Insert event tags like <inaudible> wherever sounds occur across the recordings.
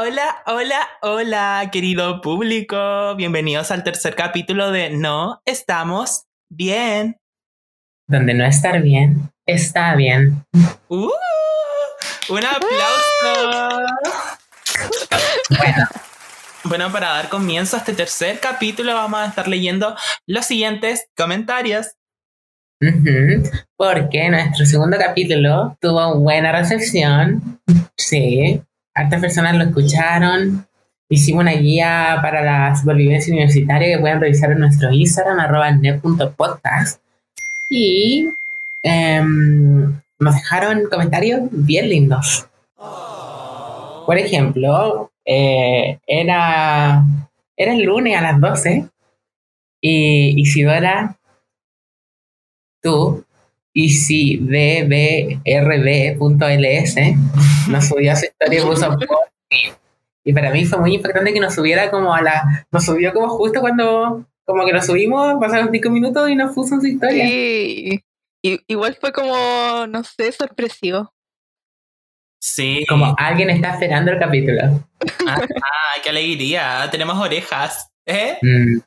Hola, hola, hola, querido público. Bienvenidos al tercer capítulo de No estamos bien. Donde no estar bien está bien. ¡Uh! ¡Un aplauso! <laughs> Bueno, Bueno, para dar comienzo a este tercer capítulo vamos a estar leyendo los siguientes comentarios. porque nuestro segundo capítulo tuvo buena recepción. Sí, hartas personas lo escucharon. Hicimos una guía para la supervivencia universitaria que pueden revisar en nuestro Instagram, arroba net.podcast. Y em, nos dejaron comentarios bien lindos. Por ejemplo, eh, era, era el lunes a las 12 y Isidora, tú, ICDBRB.ls, nos subió su historia y. Y para mí fue muy importante que nos subiera como a la... Nos subió como justo cuando... Como que nos subimos, pasaron cinco minutos y nos puso en su historia. Sí. Igual fue como, no sé, sorpresivo. Sí. Como alguien está esperando el capítulo. Ah, qué alegría. Tenemos orejas. ¿Eh? Mm.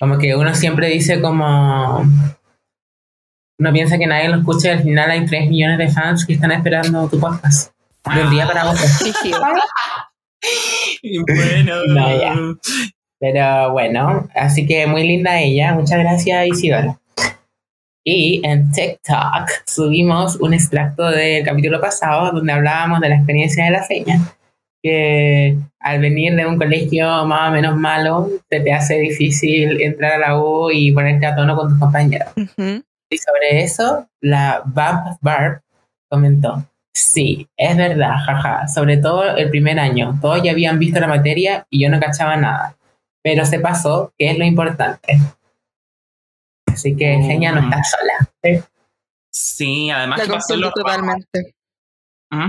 Como que uno siempre dice como... Uno piensa que nadie lo escucha y al final hay 3 millones de fans que están esperando tu podcast. De un día para otro. <laughs> Bueno. No, ya. Pero bueno, así que muy linda ella. Muchas gracias Isidora. Y en TikTok subimos un extracto del capítulo pasado donde hablábamos de la experiencia de la feña. Que al venir de un colegio más o menos malo, se te hace difícil entrar a la U y ponerte a tono con tus compañeros. Ujú. Y sobre eso, la Bab Barb comentó, sí, es verdad, jaja, sobre todo el primer año, todos ya habían visto la materia y yo no cachaba nada, pero se pasó, que es lo importante. Así que Mm. Genia no está sola. Sí, además La que pasó los totalmente.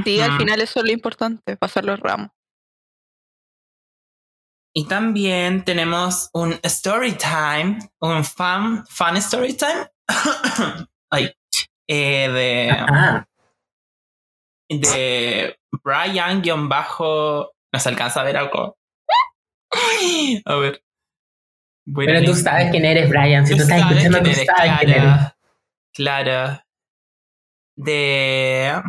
Sí, al Ujú. final eso es lo importante, pasar los ramos. Y también tenemos un story time, un fan, fan story time. <coughs> Ay, eh, de, de Brian guion bajo. No se alcanza a ver algo. <gasps> A ver. Voy a pero tú sabes quién eres, Brian. Si tú, Tú estás sabes escuchando, tú sabes quién eres. Clara. Clara. De.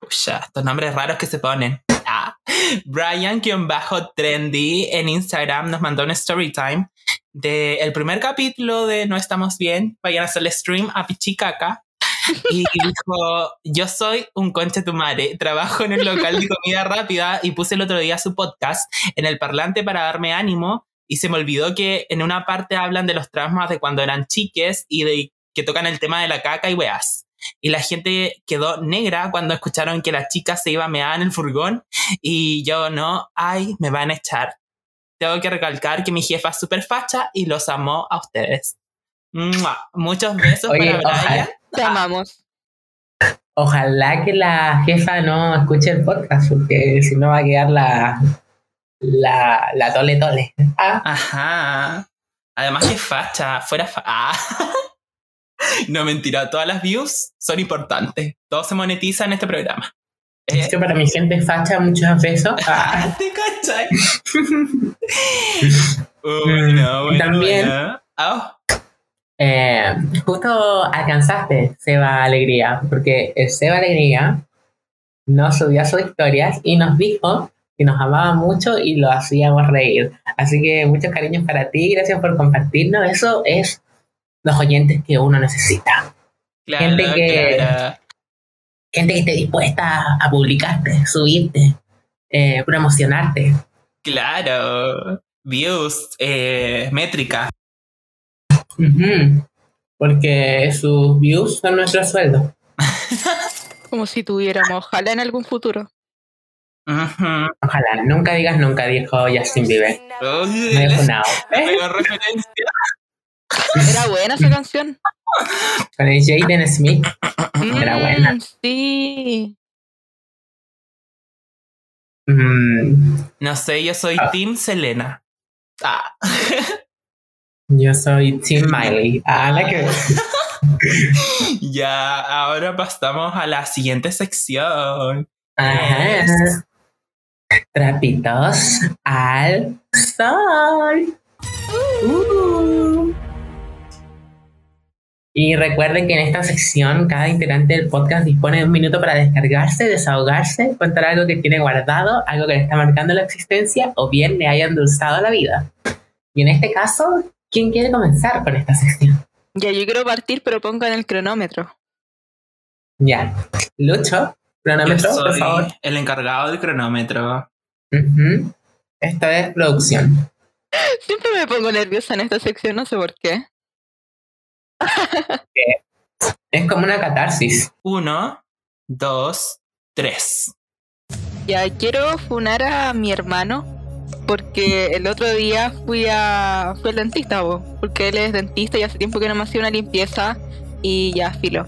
Pucha, estos nombres raros que se ponen. Ah. Brian-trendy en Instagram nos mandó un story time de el primer capítulo de No Estamos Bien. Vayan a hacerle stream a Pichicaca. <laughs> Y dijo, yo soy un conche tu madre, trabajo en el local de comida rápida y puse el otro día su podcast en el parlante para darme ánimo y se me olvidó que en una parte hablan de los traumas de cuando eran chiques y de que tocan el tema de la caca y weas. Y la gente quedó negra cuando escucharon que la chica se iba a mear en el furgón y yo no, ay, me van a echar. Tengo que recalcar que mi jefa es súper facha y los amo a ustedes. ¡Mua! Muchos besos Oye, para Brian. ojalá, <laughs> Te amamos. ojalá que la jefa no escuche el podcast, porque si no va a quedar la, la, la tole tole. Ah, Ajá. Además que facha, fuera fa ah. <laughs> No mentira, todas las views son importantes. Todo se monetiza en este programa. Es que para mi gente facha, muchos besos. <laughs> Ah, ¿Te cachai? <laughs> bueno, bueno, También- bueno. Ah, eh, justo alcanzaste Seba Alegría, porque el Seba Alegría nos subió a sus historias y nos dijo que nos amaba mucho y lo hacíamos reír. Así que muchos cariños para ti, gracias por compartirnos. Eso es los oyentes que uno necesita. claro, Gente que- claro. Gente que esté dispuesta a publicarte, subirte, eh, promocionarte. Claro. Views, eh, métrica. Ujú. Porque sus views son nuestro sueldo. <laughs> Como si tuviéramos, ojalá en algún futuro. Ujú. Ojalá, nunca digas nunca, dijo Justin Bieber. Me la dejó nada. referencia. Era buena esa canción. Con el Jaden Smith. Era Mm, buena. Sí. Mm, No sé, yo soy Ah. Team Selena. Ah. <laughs> yo soy Tim Miley. Ah, la que. <laughs> Ya, ahora pasamos a la siguiente sección. Ajá. Trapitos al sol. Uh. Y recuerden que en esta sección cada integrante del podcast dispone de un minuto para descargarse, desahogarse, contar algo que tiene guardado, algo que le está marcando la existencia o bien le haya endulzado la vida. Y en este caso, ¿quién quiere comenzar con esta sección? Ya, yo quiero partir, pero pongan el cronómetro. Ya. Lucho, Yo cronómetro, por favor. el encargado del cronómetro. Esta es producción. Siempre me pongo nerviosa en esta sección, no sé por qué. <laughs> Es como una catarsis. Uno, dos, tres. Ya, quiero funar a mi hermano porque el otro día fui a fui al dentista, po, porque él es dentista y hace tiempo que no me hacía una limpieza y ya, filo.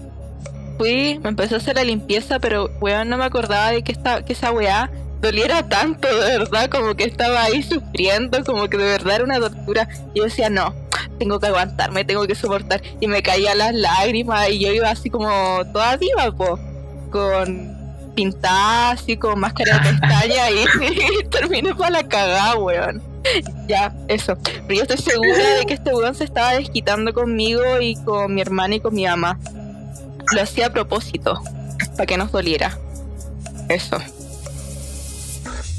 Fui, me empezó a hacer la limpieza, pero weón no me acordaba de que, esta, que esa weá doliera tanto, de verdad, como que estaba ahí sufriendo, como que de verdad era una tortura. Y yo decía, no, tengo que aguantarme, tengo que soportar. Y me caían las lágrimas y yo iba así como toda viva, po, con pintada, así con máscara de pestaña y, <laughs> terminé para la cagada, weón. Ya, eso. Pero yo estoy segura de que este weón se estaba desquitando conmigo y con mi hermana y con mi mamá. Lo hacía a propósito, para que nos doliera. Eso.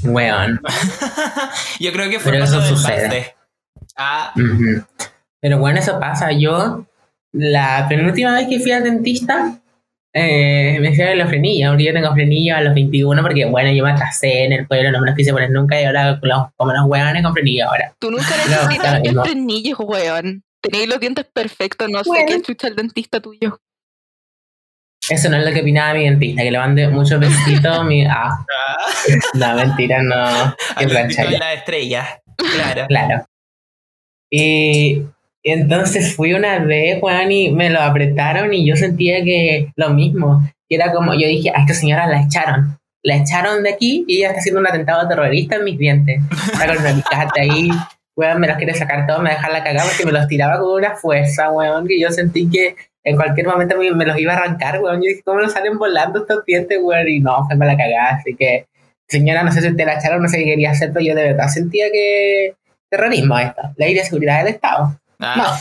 Weón. <laughs> Yo creo que fue Pero paso eso sucede. Ah, Ujú. Pero bueno, eso pasa. Yo, la penúltima vez que fui al dentista, eh, me hicieron la frenilla. Ahora yo tengo frenillo a los 21 porque, bueno, yo me atrasé en el pueblo, no me los quise poner nunca y ahora los- como los hueones con frenillo ahora. Tú nunca claro, no. frenillos, weón. Tenéis los dientes perfectos, no sé Bueno. qué chucha el dentista tuyo. Eso no es lo que opinaba mi dentista, que le mande muchos besitos. mi, ah, ah. no, mentira, no. Qué plancha la estrella. Claro. Claro. Y, entonces fui una vez, Juan, y me lo apretaron y yo sentía que lo mismo. Y era como, yo dije, a esta señora la echaron. La echaron de aquí y ella está haciendo un atentado terrorista en mis dientes. Está con alicate ahí, weón, me los quiere sacar todos, me deja la cagada porque me los tiraba con una fuerza, weón, que yo sentí que en cualquier momento me, me los iba a arrancar, weón. Yo dije, ¿cómo nos salen volando estos dientes, weón? Y no, fue me la cagada, así que, señora, no sé si te la echaron, no sé qué quería hacer, pero yo de verdad sentía que terrorismo esto, ley de seguridad del Estado. Ah.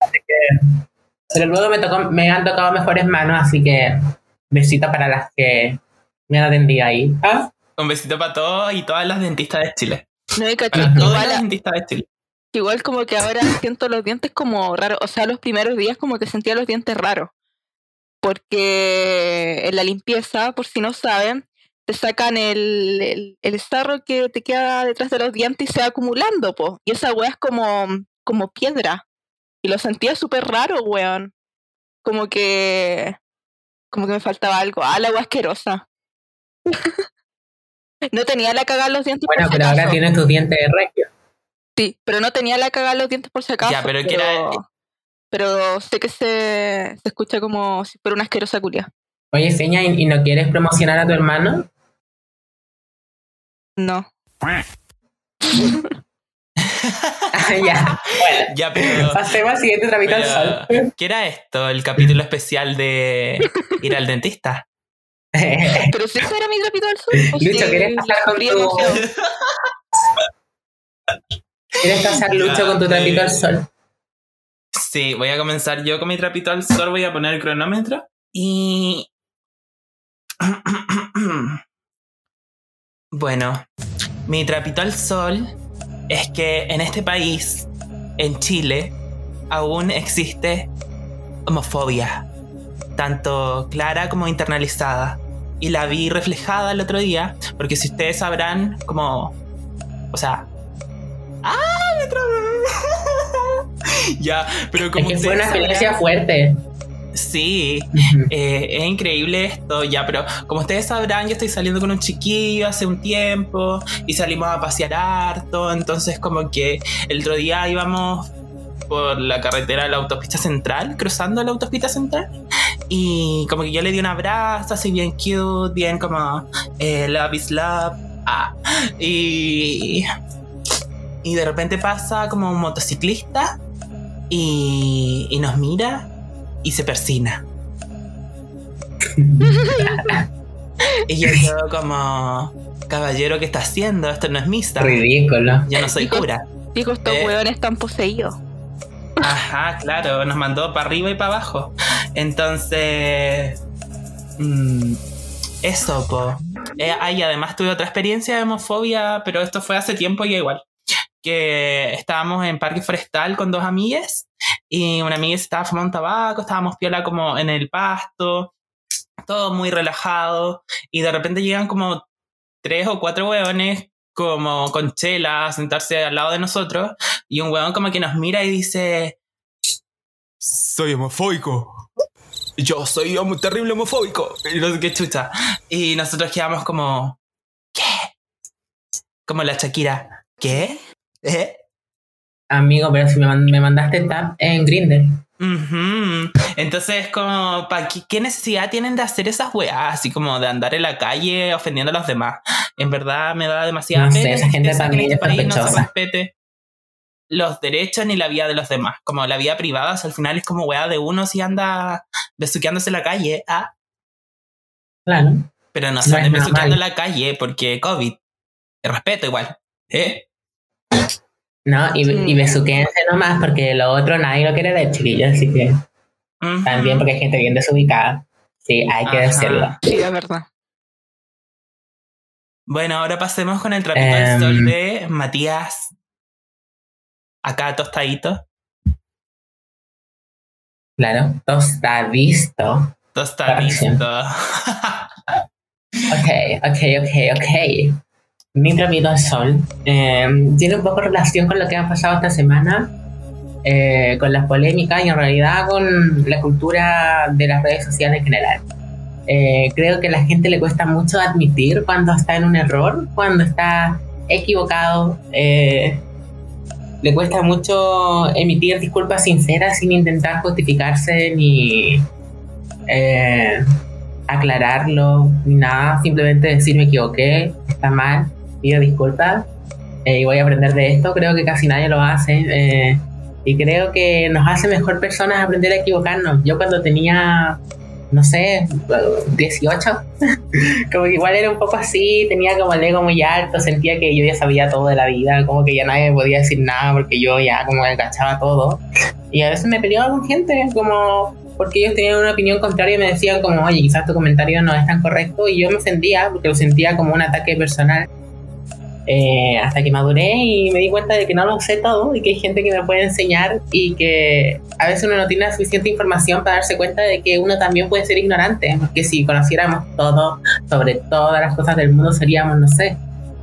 Así que, pero luego me, tocó, me han tocado mejores manos, así que besito para las que me han atendido ahí. ¿Ah? Un besito para todos y todas las dentistas de Chile. No hay caché, Para todas igual, las dentistas de Chile. igual como que ahora siento los dientes como raros. O sea, los primeros días como que sentía los dientes raros. Porque en la limpieza, por si no saben, te sacan el, el, el sarro que te queda detrás de los dientes y se va acumulando, po. Y esa weá es como, como piedra. Y lo sentía súper raro, weón. Como que. Como que me faltaba algo. Ah, la weá asquerosa. <laughs> no tenía la cagada en los dientes. Bueno, por si pero ahora acaso. tienes tus dientes de regio. Sí, pero no tenía la cagada en los dientes por si acaso. Ya, pero que era- pero sé que se, se escucha como si fuera una asquerosa culia. Oye, Seña, ¿y, y no quieres promocionar a tu hermano? No. <laughs> Ya. Bueno, Ya, pero. pasemos al siguiente tramito al sol. ¿Qué era esto? ¿El capítulo especial de ir al dentista? <laughs> Pero si ese era mi trapito al sol. pues Lucho, ¿quieres pasar con tu-. ¿Quieres pasar lucho Ya, con tu trapito eh. al sol? Sí, voy a comenzar yo con mi trapito al sol. Voy a poner el cronómetro. Y. <clears throat> Bueno, mi trapito al sol es que en este país, en Chile, aún existe homofobia, tanto clara como internalizada. Y la vi reflejada el otro día, porque si ustedes sabrán, como. O sea. ¡Ah! Me trabé! <laughs> ya, pero como Es que fue una experiencia fuerte. Sí, eh, es increíble esto, ya, pero como ustedes sabrán, yo estoy saliendo con un chiquillo hace un tiempo y salimos a pasear harto, entonces como que el otro día íbamos por la carretera de la autopista central, cruzando la autopista central, y como que yo le di un abrazo así bien cute, bien como eh, love is love, ah, y, y de repente pasa como un motociclista y, y nos mira y se persina. <laughs> Y yo quedo como, caballero, ¿qué está haciendo? Esto no es misa. Ridículo. Yo no soy cura. Dijo, estos Eh. hueones están poseídos. Ajá, claro, nos mandó para arriba y para abajo. Entonces, mm, eso, po. Eh, ah, y además tuve otra experiencia de homofobia, pero esto fue hace tiempo y igual. Que estábamos en Parque Forestal con dos amigas y una amiga se estaba fumando tabaco, estábamos piola como en el pasto, todo muy relajado y de repente llegan como tres o cuatro hueones como con chela a sentarse al lado de nosotros y un huevón como que nos mira y dice soy homofóbico yo soy un terrible homofóbico y no sé qué chucha y nosotros quedamos como ¿qué? como la Shakira ¿qué? ¿eh? Amigo, pero si me, man- me mandaste tap en Grindr. Entonces, como, ¿para qué, qué necesidad tienen de hacer esas weas? Así como de andar en la calle ofendiendo a los demás. En verdad me da demasiada No sé, esa gente también es no se respete los derechos ni la vida de los demás. Como la vida privada, o sea, al final es como wea de uno si anda besuqueándose en la calle. Ah, Claro. pero no No se anden besuqueando en la calle porque COVID. El respeto igual. ¿Eh? No, y, y besuquéense nomás porque lo otro nadie lo quiere ver, chiquillos. Así que también porque hay gente bien desubicada. Sí, hay que Ajá. decirlo. Sí, es verdad. Bueno, ahora pasemos con el trapito del Em. sol de Matías. Acá tostadito. Claro. Tostadito. Tostadito. <laughs> Ok, ok, ok, ok. Mi trapito al sol eh, tiene un poco relación con lo que ha pasado esta semana, eh, con las polémicas y en realidad con la cultura de las redes sociales en general. Eh, creo que a la gente le cuesta mucho admitir cuando está en un error, cuando está equivocado. eh, le cuesta mucho emitir disculpas sinceras sin intentar justificarse ni aclararlo ni nada. Simplemente decir me equivoqué, está mal, pido disculpas eh, y voy a aprender de esto. Creo que casi nadie lo hace. eh, y creo que nos hace mejor personas aprender a equivocarnos. Yo cuando tenía, no sé, 18, <laughs> como que igual era un poco así, tenía como el ego muy alto, sentía que yo ya sabía todo de la vida, como que ya nadie podía decir nada porque yo ya como que cachaba todo. Y a veces me peleaba con gente, como porque ellos tenían una opinión contraria y me decían como, oye, quizás tu comentario no es tan correcto y yo me ofendía porque lo sentía como un ataque personal. Eh, hasta que maduré y me di cuenta de que no lo sé todo y que hay gente que me puede enseñar y que a veces uno no tiene la suficiente información para darse cuenta de que uno también puede ser ignorante, porque si conociéramos todo sobre todas las cosas del mundo seríamos, no sé,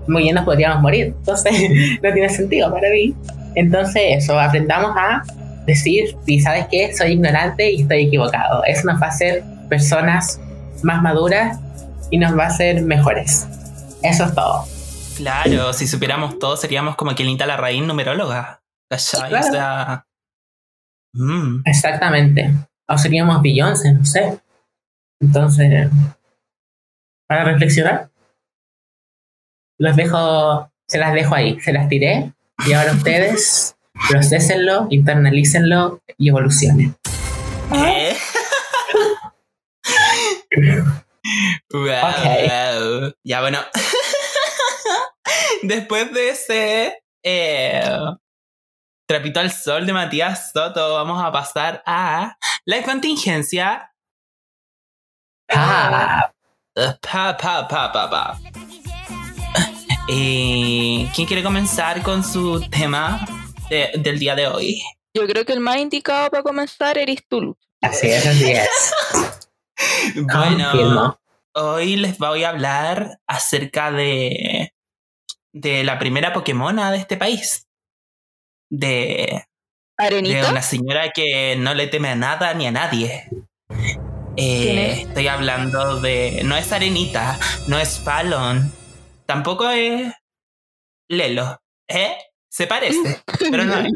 muy bien nos podríamos morir. Entonces, <laughs> no tiene sentido para mí. Entonces, eso, aprendamos a decir, y sabes qué, soy ignorante y estoy equivocado. Eso nos va a hacer personas más maduras y nos va a hacer mejores. Eso es todo. Claro, si supiéramos todo, seríamos como Quelita la raíz numeróloga. ¿Cachai? Claro. O sea. mm, Exactamente. O seríamos Beyoncé, no sé. Entonces, para reflexionar, los dejo, se las dejo ahí, se las tiré y ahora ustedes <laughs> procésenlo, internalícenlo y evolucionen. ¿eh? <laughs> Wow, wow. Ya bueno. <laughs> <laughs> Después de ese eh, trapito al sol de Matías Soto, vamos a pasar a la contingencia. Ah, Pa, pa, pa, pa, pa. <laughs> Eh, ¿Quién quiere comenzar con su tema de- del día de hoy? Yo creo que el más indicado para comenzar eres tú, así es, así es. <laughs> Bueno, Confirmo. hoy les voy a hablar acerca de, de la primera Pokémona de este país. De, de ¿Arenita? una señora que no le teme a nada ni a nadie. Eh, ¿Quién es? Estoy hablando de. No es Arenita, no es Fallon, tampoco es Lelo. ¿Eh? Se parece, <laughs> pero no es.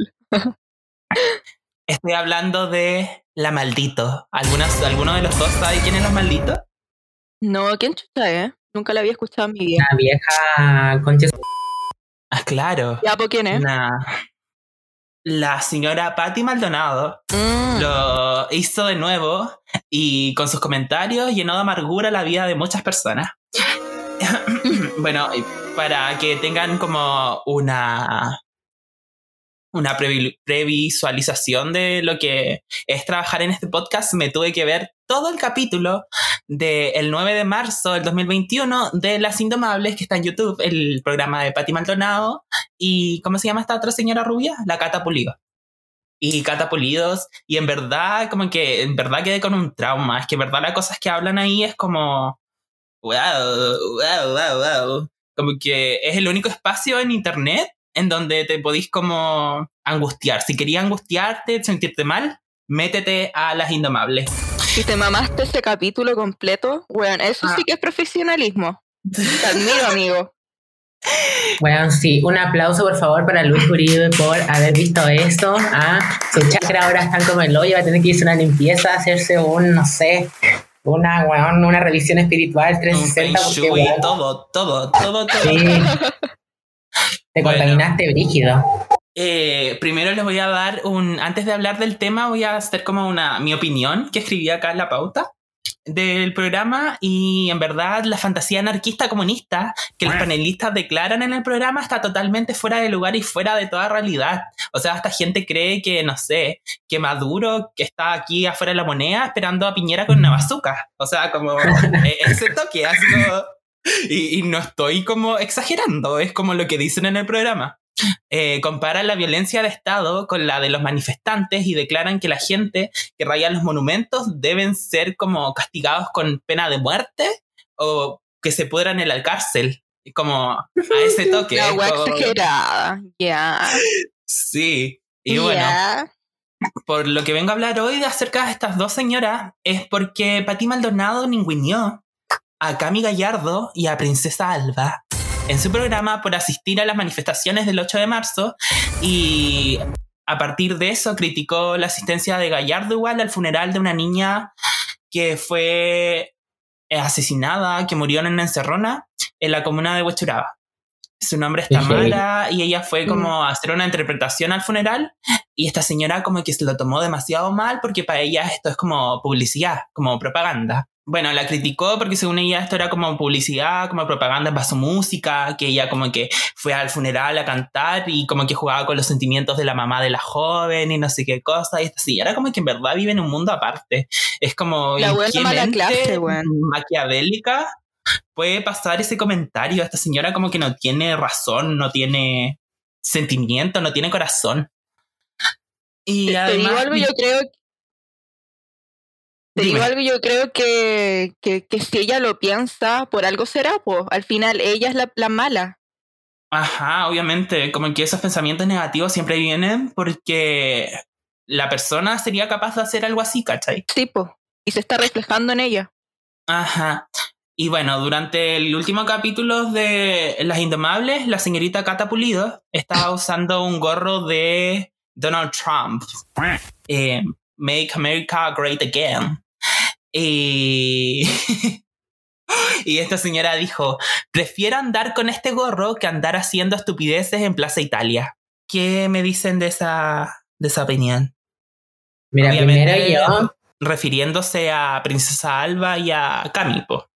Estoy hablando de la maldito. ¿Algunas, ¿Alguno de los dos sabe quién es los malditos? No, ¿quién chucha eh? Nunca la había escuchado en mi vida. La vieja concha. Ah, claro. Ya, ¿por quién es? Una, la señora Patty Maldonado Mm. lo hizo de nuevo y con sus comentarios llenó de amargura la vida de muchas personas. <gasps> bueno, para que tengan como una una previ- previsualización de lo que es trabajar en este podcast, me tuve que ver todo el capítulo del 9 de marzo del 2021 de Las Indomables, que está en YouTube, el programa de Patti Maldonado, y ¿cómo se llama esta otra señora rubia? La Cata Pulido. Y Cata Pulidos, y en verdad, como que, en verdad quedé con un trauma, es que en verdad las cosas que hablan ahí es como, wow, wow, wow. Como que es el único espacio en internet en donde te podís como angustiar. Si querías angustiarte, sentirte mal, métete a Las Indomables. Si te mamaste ese capítulo completo, weón, eso Ah. sí que es profesionalismo. Te admiro, <laughs> amigo. Bueno, sí, un aplauso por favor para Luis Uribe por haber visto esto. Ah, su chakra ahora están como el hoyo, va a tener que irse a una limpieza, hacerse un, no sé, una, weón, una revisión espiritual Un 360. feng Porque, todo, todo, todo, todo. sí, <laughs> te Bueno. contaminaste brígido. Eh, primero les voy a dar un. Antes de hablar del tema, voy a hacer como una. mi opinión que escribí acá en la pauta del programa. Y en verdad, la fantasía anarquista comunista que los panelistas declaran en el programa está totalmente fuera de lugar y fuera de toda realidad. O sea, esta gente cree que, no sé, que Maduro, que está aquí afuera de la moneda, esperando a Piñera con una bazooka. O sea, como. eh, ese toque, así como. Y, y no estoy como exagerando, es como lo que dicen en el programa eh, comparan la violencia del Estado con la de los manifestantes y declaran que la gente que raya los monumentos deben ser como castigados con pena de muerte o que se pudran en la cárcel. Como a ese <laughs> toque. La es weá como- exagerada. Ya. sí. Y bueno, por lo que vengo a hablar hoy de acerca de estas dos señoras es porque Pati Maldonado ningüineó a Cami Gallardo y a Princesa Alba en su programa por asistir a las manifestaciones del 8 de marzo y a partir de eso criticó la asistencia de Gallardo igual al funeral de una niña que fue asesinada, que murió en una encerrona en la comuna de Huechuraba. Su nombre es. Tamara y ella fue como a hacer una interpretación al funeral y esta señora como que se lo tomó demasiado mal porque para ella esto es como publicidad, como propaganda. Bueno, la criticó porque según ella esto era como publicidad, como propaganda para su música, que ella como que fue al funeral a cantar y como que jugaba con los sentimientos de la mamá de la joven y no sé qué cosa. Y esta señora como que en verdad vive en un mundo aparte. Es como... La ¿en buena clase. Maquiavélica puede pasar ese comentario. Esta señora como que no tiene razón, no tiene sentimiento, no tiene corazón. Y Te, te además, digo algo, yo creo. Te digo algo, yo creo que, que, que si ella lo piensa, por algo será, pues. Al final, ella es la, la mala. Ajá, obviamente, como que esos pensamientos negativos siempre vienen porque la persona sería capaz de hacer algo así, ¿cachai? Sí, pues. Y se está reflejando en ella. Ajá. Y bueno, durante el último capítulo de Las Indomables, la señorita Cata Pulido estaba usando un gorro de Donald Trump. <laughs> Eh, Make America Great Again. Y... <laughs> y esta señora dijo, prefiero andar con este gorro que andar haciendo estupideces en Plaza Italia. ¿Qué me dicen de esa, de esa opinión? Mira, Obviamente, primero yo Refiriéndose a Princesa Alba y a Camilo.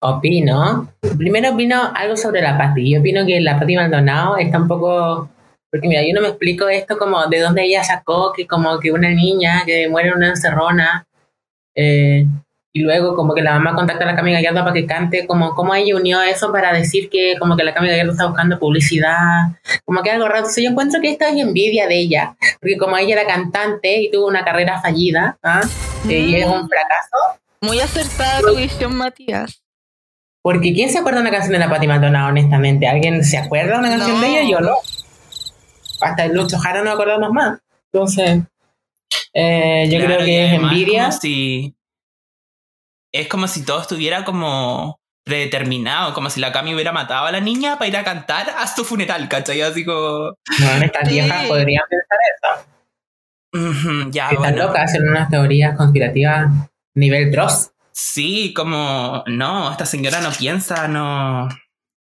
opino, primero opino algo sobre la Pati. Yo opino que la Pati Maldonado está un poco, porque mira, yo no me explico esto como de dónde ella sacó que como que una niña que muere en una encerrona eh, y luego como que la mamá contacta a la Cami Gallardo para que cante, como cómo ella unió eso para decir que como que la Cami Gallardo está buscando publicidad, como que algo raro. Entonces yo encuentro que esto es envidia de ella, porque como ella era cantante y tuvo una carrera fallida, ¿ah? Eh, y es un fracaso, Muy acertada tu visión, Matías. Porque ¿quién se acuerda de una canción de la Pati Maldonado, honestamente? ¿Alguien se acuerda de una canción No. de ella? Yo no. Hasta el Lucho Jara no acordamos más. Entonces, eh, yo Claro, creo que es envidia. como si- es como si todo estuviera como predeterminado, como si la Cami hubiera matado a la niña para ir a cantar a su funeral, ¿cachai? Así como... Bueno, estas Sí. viejas podrían pensar eso. ya, están bueno. locas, hacen unas teorías conspirativas nivel Dross. Sí, como... No, esta señora no piensa, no...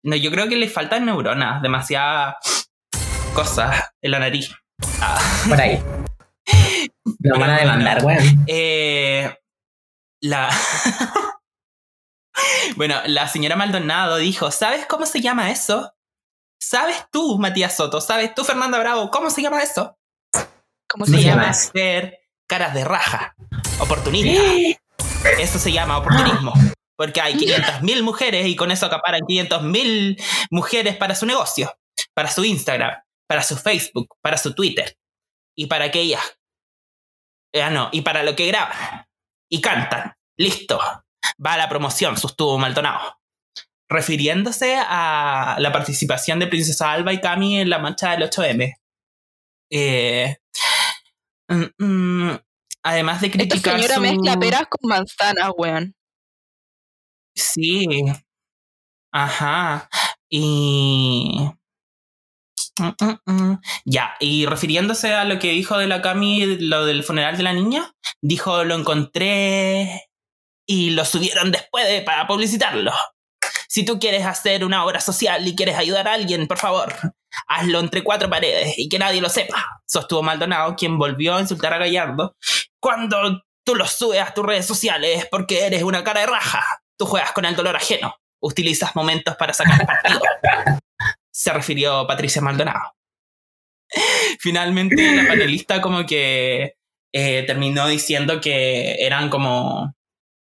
No, yo creo que le faltan neuronas, demasiadas cosas en la nariz. Ah. Por ahí. Nos van a demandar, weón. Eh, la. <laughs> bueno, la señora Maldonado dijo: ¿Sabes cómo se llama eso? ¿Sabes tú, Matías Soto? ¿Sabes tú, Fernanda Bravo? ¿Cómo se llama eso? ¿Cómo Se se llama ser caras de raja. Oportunista. <gasps> Eso se llama oportunismo. Porque hay 500.000 mujeres y con eso acaparan 500.000 mujeres para su negocio, para su Instagram, para su Facebook, para su Twitter. Y para que ellas. Ah, no, y para lo que graban. Y cantan. Listo. Va a la promoción, sostuvo Maldonado. Refiriéndose a la participación de Princesa Alba y Cami en la marcha del 8M. Eh, mm, mm, además de Esta criticar señora su- mezcla peras con manzanas, weón. Sí. Ajá. Y. Mm, mm, mm. Ya, y refiriéndose a lo que dijo de la Cami, lo del funeral de la niña, dijo, lo encontré y lo subieron después de, para publicitarlo. Si tú quieres hacer una obra social y quieres ayudar a alguien, por favor, hazlo entre cuatro paredes y que nadie lo sepa. Sostuvo Maldonado, quien volvió a insultar a Gallardo. Cuando tú lo subes a tus redes sociales porque eres una cara de raja. Tú juegas con el dolor ajeno. Utilizas momentos para sacar partido. <laughs> Se refirió Patricia Maldonado. Finalmente, la panelista como que eh, terminó diciendo que eran como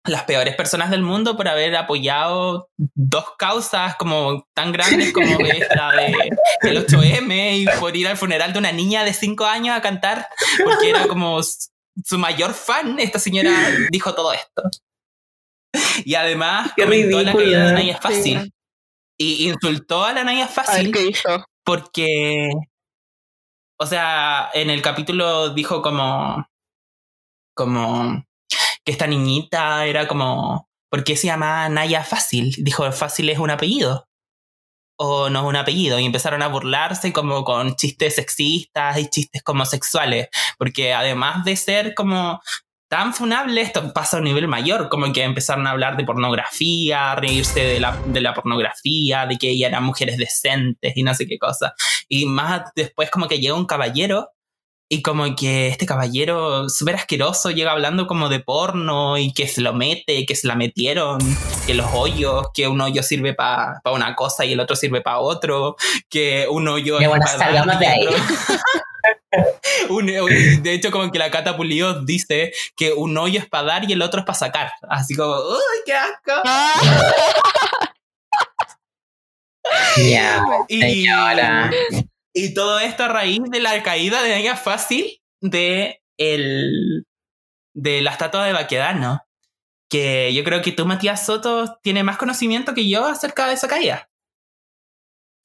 las peores personas del mundo por haber apoyado dos causas como tan grandes como <laughs> esta de el 8M y por ir al funeral de una niña de 5 años a cantar porque era como su mayor fan. Esta señora dijo todo esto. Y además Qué comentó la ridícula. caída de Naya Fácil. Y insultó a la Naya Fácil qué porque, o sea, en el capítulo dijo como, como que esta niñita era como, ¿por qué se llama Naya Fácil? Dijo, Fácil es un apellido. O no es un apellido. Y empezaron a burlarse como con chistes sexistas y chistes como sexuales. Porque además de ser como tan funable, esto pasa a un nivel mayor, como que empezaron a hablar de pornografía, a reírse de la, de la pornografía, de que ella eran mujeres decentes y no sé qué cosa. Y más después como que llega un caballero y como que este caballero súper asqueroso llega hablando como de porno y que se lo mete, que se la metieron, que los hoyos, que un hoyo sirve para una cosa y el otro sirve para otro, que un hoyo bueno, pa' salgamos de ahí. <laughs> <laughs> Un- de hecho, como que la Cata Pulido dice que un hoyo es para dar y el otro es para sacar. Así como, ¡uy, qué asco! <laughs> Ya, Y, señora. y todo esto a raíz de la caída de Naya Fácil de, el, de la estatua de Baquedano. Que yo creo que tú, Matías Soto, tiene más conocimiento que yo acerca de esa caída.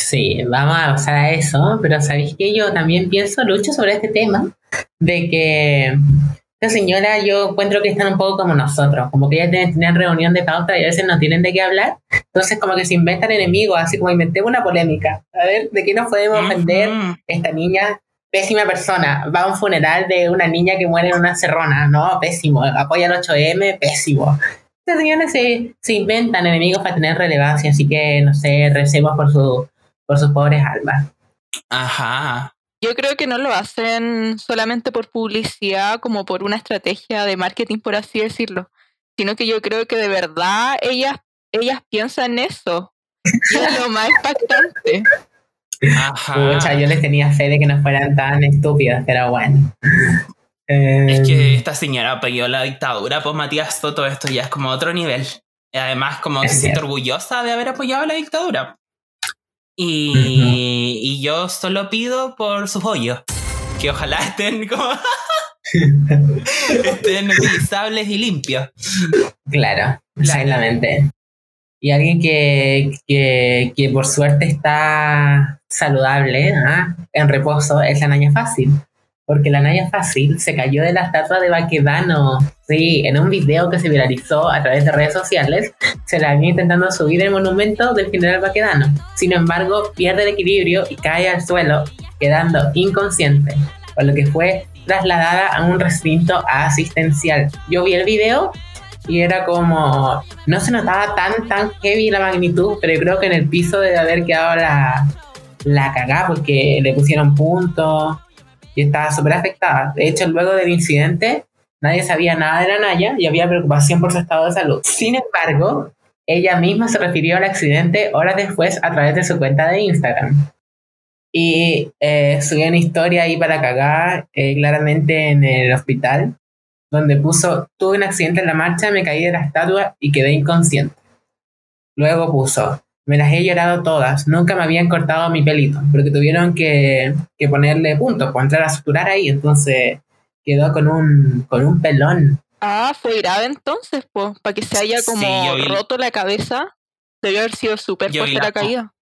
Sí, vamos a pasar a eso, pero sabéis que yo también pienso, Lucho, sobre este tema, de que esta señora yo encuentro que están un poco como nosotros, como que ya tienen, reunión de pauta y a veces no tienen de qué hablar, entonces como que se inventan enemigos, así como inventemos una polémica, a ver, ¿de qué nos podemos ofender esta niña? Pésima persona, va a un funeral de una niña que muere en una serrona, no, pésimo, apoya el 8M, pésimo. Estas señoras se, se inventan enemigos para tener relevancia, así que, no sé, recemos por, su, por sus pobres almas. Ajá. Yo creo que no lo hacen solamente por publicidad, como por una estrategia de marketing, por así decirlo, sino que yo creo que de verdad ellas, ellas piensan eso. Y es lo más impactante. Ajá. Pucha, yo les tenía fe de que no fueran tan estúpidos, pero bueno. Eh, Es que esta señora apoyó la dictadura, pues Matías Soto, esto ya es como otro nivel. Y además, como Es se siente orgullosa de haber apoyado la dictadura. Y, yo solo pido por sus hoyos, que ojalá estén como <laughs> estén utilizables y limpios. Claro, exactamente. Y alguien que, que, que por suerte está saludable, ¿ah? en reposo, es la Naya Fácil. Porque la Naya Fácil se cayó de la estatua de Baquedano. Sí, en un video que se viralizó a través de redes sociales, se la venía intentando subir el monumento del general Baquedano. Sin embargo, pierde el equilibrio y cae al suelo, quedando inconsciente, por lo que fue trasladada a un recinto asistencial. Yo vi el video y era como no se notaba tan tan heavy la magnitud pero creo que en el piso debe haber quedado la, la cagada porque le pusieron puntos estaba súper afectada. De hecho, luego del incidente, nadie sabía nada de la Naya y había preocupación por su estado de salud. Sin embargo, ella misma se refirió al accidente horas después a través de su cuenta de Instagram. Y eh, subió una historia ahí para cagar, eh, claramente en el hospital, donde puso, tuve un accidente en la marcha, me caí de la estatua y quedé inconsciente. Luego puso, me las he llorado todas, nunca me habían cortado mi pelito, porque tuvieron que, que ponerle puntos, pues entrar a suturar ahí, entonces quedó con un, con un pelón. Ah, fue grave entonces, pues, para que se haya como Sí, roto la cabeza. Debió haber sido súper fuerte la la caída.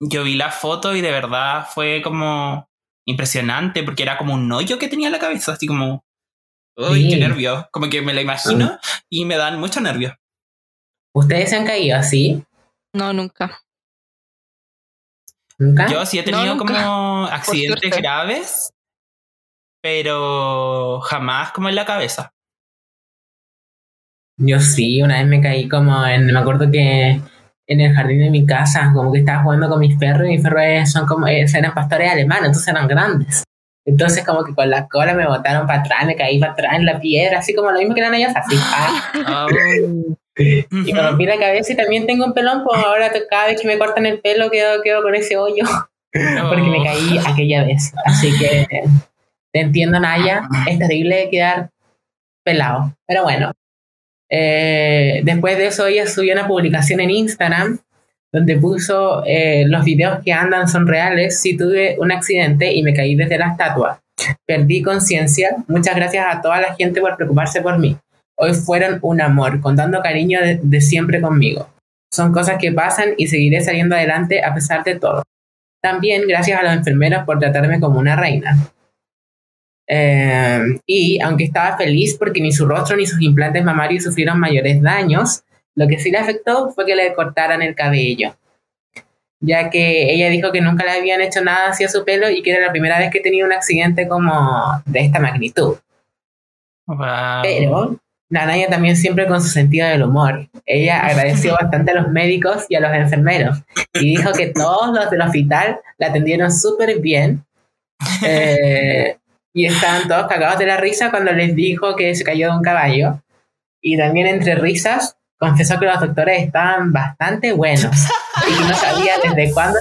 Yo vi la foto y de verdad fue como impresionante porque era como un hoyo que tenía en la cabeza, así como, uy, qué Sí. nervio. Como que me la imagino y me dan mucho nervio. ¿Ustedes se han caído así? No, nunca. ¿Nunca? Yo sí he tenido como accidentes graves, pero jamás como en la cabeza. Yo sí, una vez me caí como en, me acuerdo que en el jardín de mi casa, como que estaba jugando con mis perros y mis perros son como, eh, eran pastores alemanes, entonces eran grandes. Entonces como que con la cola me botaron para atrás, me caí para atrás en la piedra, así como lo mismo que eran ellos, así. <laughs> ah. Y me rompí la cabeza y también tengo un pelón, pues ahora cada vez que me cortan el pelo quedo, quedo con ese hoyo, <laughs> porque me caí aquella vez. Así que te entiendo, Naya, es terrible quedar pelado. Pero bueno, eh, después de eso ella subió una publicación en Instagram donde puso eh, los videos que andan son reales. Si tuve un accidente y me caí desde la estatua, perdí conciencia. Muchas gracias a toda la gente por preocuparse por mí. Hoy fueron un amor, contando cariño de, de siempre conmigo. Son cosas que pasan y seguiré saliendo adelante a pesar de todo. También gracias a los enfermeros por tratarme como una reina. Eh, y aunque estaba feliz porque ni su rostro ni sus implantes mamarios sufrieron mayores daños, lo que sí le afectó fue que le cortaran el cabello. Ya que ella dijo que nunca le habían hecho nada hacia su pelo y que era la primera vez que tenía un accidente como de esta magnitud. Wow. Pero la Naya también siempre con su sentido del humor. Ella agradeció bastante a los médicos y a los enfermeros y dijo que todos los del hospital la atendieron súper bien. Eh, y estaban todos cagados de la risa cuando les dijo que se cayó de un caballo. Y también entre risas confesó que los doctores estaban bastante buenos y que no sabía desde cuándo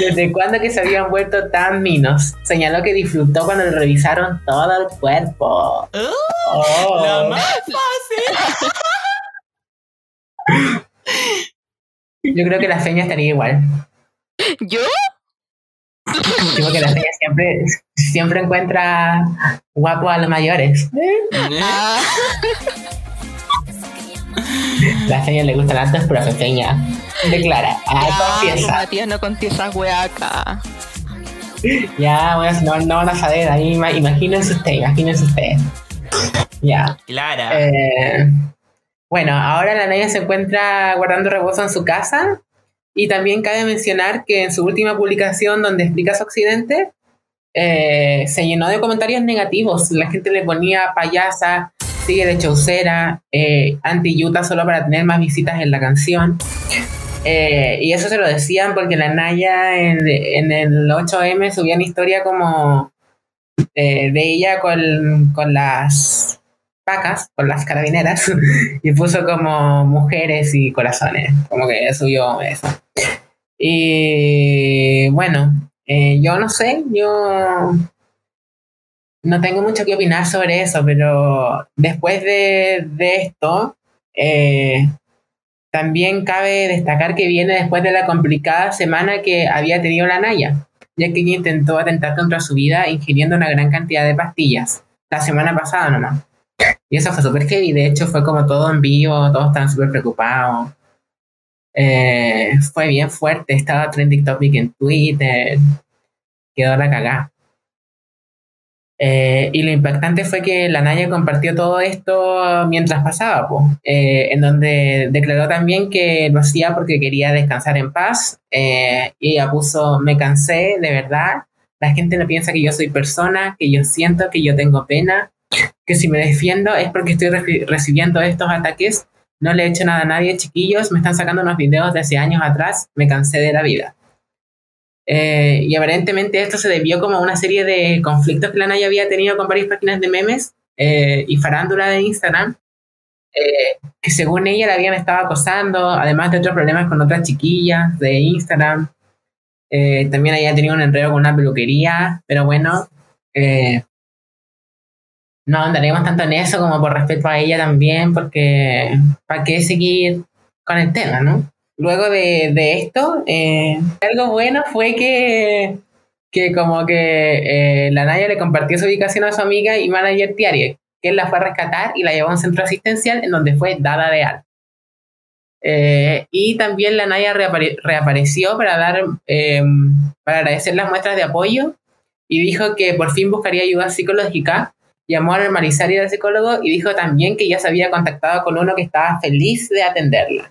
desde cuándo que se habían vuelto tan minos. Señaló que disfrutó cuando le revisaron todo el cuerpo. Uh, Oh. La más fácil. Yo creo que la feña estaría igual. ¿Yo? Digo que la feña siempre, siempre encuentra guapo a los mayores. Ah, La feña le gustan altos, pero la feña declara. Ah, ya, confiesa. Matías, no weas acá. Ya, bueno, no, no van a saber. Ahí ima- imagínense ustedes, imagínense ustedes. Ya. Clara. Eh, bueno, ahora la Naya se encuentra guardando reposo en su casa y también cabe mencionar que en su última publicación donde explica su accidente eh, se llenó de comentarios negativos. La gente le ponía payasa, sigue de chaucera, eh, anti-Yuta solo para tener más visitas en la canción. Eh, y eso se lo decían porque la Naya en, en el 8M subía una historia como eh, de ella con, con las vacas, con las carabineras, <laughs> y puso como mujeres y corazones, como que subió eso. Y bueno, eh, yo no sé, yo no tengo mucho que opinar sobre eso, pero después de, de esto, eh, también cabe destacar que viene después de la complicada semana que había tenido la Naya, ya que intentó atentar contra su vida ingiriendo una gran cantidad de pastillas, la semana pasada nomás. Y eso fue súper heavy, de hecho fue como todo en vivo, todos estaban súper preocupados. Eh, fue bien fuerte, estaba trending topic en Twitter, quedó la cagada. Eh, y lo impactante fue que la Naya compartió todo esto mientras pasaba, po, eh, en donde declaró también que lo hacía porque quería descansar en paz. eh, y ella puso, me cansé, de verdad. La gente no piensa que yo soy persona, que yo siento, que yo tengo pena, que si me defiendo es porque estoy reci- recibiendo estos ataques. No le he hecho nada a nadie, chiquillos. Me están sacando unos videos de hace años atrás. Me cansé de la vida. Eh, y aparentemente esto se debió como a una serie de conflictos que la Naya había tenido con varias páginas de memes eh, y farándula de Instagram, eh, que según ella la habían estado acosando, además de otros problemas con otras chiquillas de Instagram. también había tenido un enredo con una peluquería, pero bueno, no andaremos tanto en eso como por respeto a ella también, porque ¿para qué seguir con el tema, no? Luego de, de esto, eh, algo bueno fue que, que como que eh, la Naya le compartió su ubicación a su amiga y manager Tiarie, que él la fue a rescatar y la llevó a un centro asistencial en donde fue dada de alta. Eh, y también la Naya reapareció para dar para agradecer las muestras de apoyo y dijo que por fin buscaría ayuda psicológica. Llamó al marisario del psicólogo y dijo también que ya se había contactado con uno que estaba feliz de atenderla.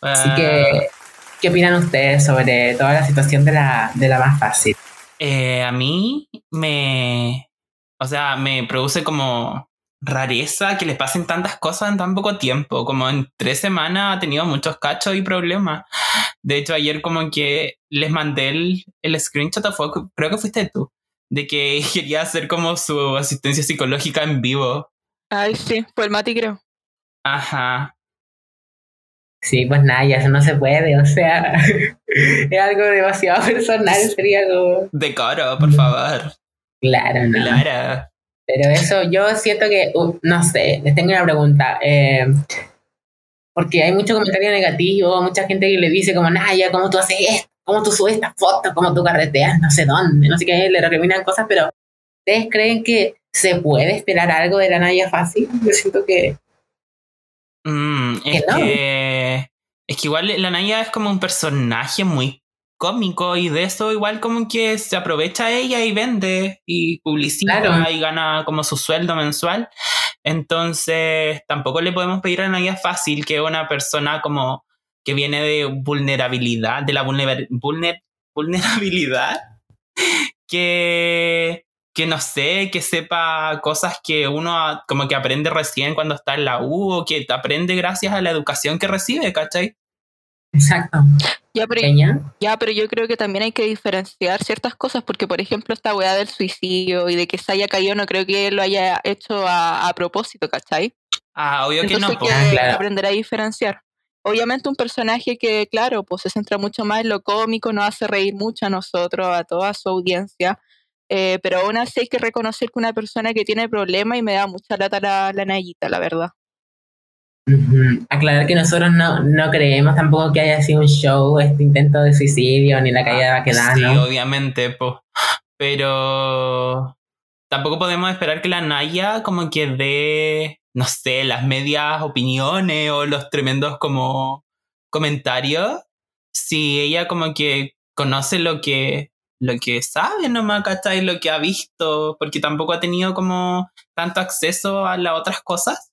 Así que, ah. ¿qué opinan ustedes sobre toda la situación de la, de la más fácil? Eh, a mí me. O sea, me produce como rareza que les pasen tantas cosas en tan poco tiempo. Como en tres semanas ha tenido muchos cachos y problemas. De hecho, ayer como que les mandé el, el screenshot, fue, creo que fuiste tú, de que <laughs> quería hacer como su asistencia psicológica en vivo. Ay, sí, fue el Mati, creo. Ajá. Sí, pues nada, ya eso no se puede, o sea, <laughs> es algo demasiado personal, sería como... Decoro, por favor. Claro, no. Claro. Pero eso, yo siento que, uh, no sé, les tengo una pregunta. Eh, porque hay mucho comentario negativo, mucha gente que le dice como, Naya, ¿cómo tú haces esto? ¿Cómo tú subes estas fotos? ¿Cómo tú carreteas? No sé dónde, no sé qué, le recriminan cosas, pero ¿ustedes creen que se puede esperar algo de la Naya fácil? Yo siento que Mm, es, que, es que igual la Naya es como un personaje muy cómico y de eso igual como que se aprovecha ella y vende y publicita y gana como su sueldo mensual. Entonces tampoco le podemos pedir a Naya fácil que una persona como que viene de vulnerabilidad, de la vulnerabilidad, que que no sé, que sepa cosas que uno como que aprende recién cuando está en la U o que aprende gracias a la educación que recibe, ¿cachai? Exacto. Ya pero, ya, pero yo creo que también hay que diferenciar ciertas cosas, porque por ejemplo esta weá del suicidio y de que se haya caído, no creo que lo haya hecho a, propósito, ¿cachai? Ah, obvio que no. Hay que ah, aprender a diferenciar. Obviamente un personaje que, claro, pues se centra mucho más en lo cómico, nos hace reír mucho a nosotros, a toda su audiencia, eh, pero aún así hay que reconocer que una persona que tiene problemas y me da mucha lata la, la Nayita, la verdad. Aclarar que nosotros no, no, creemos tampoco que haya sido un show, este intento de suicidio, ni la caída de Baquedano. Sí, obviamente, pues. Pero tampoco podemos esperar que la Naya como que dé, no sé, las medias opiniones o los tremendos como comentarios. Si ella como que conoce lo que lo que sabe nomás, ¿cachai? Lo que ha visto, porque tampoco ha tenido como tanto acceso a las otras cosas.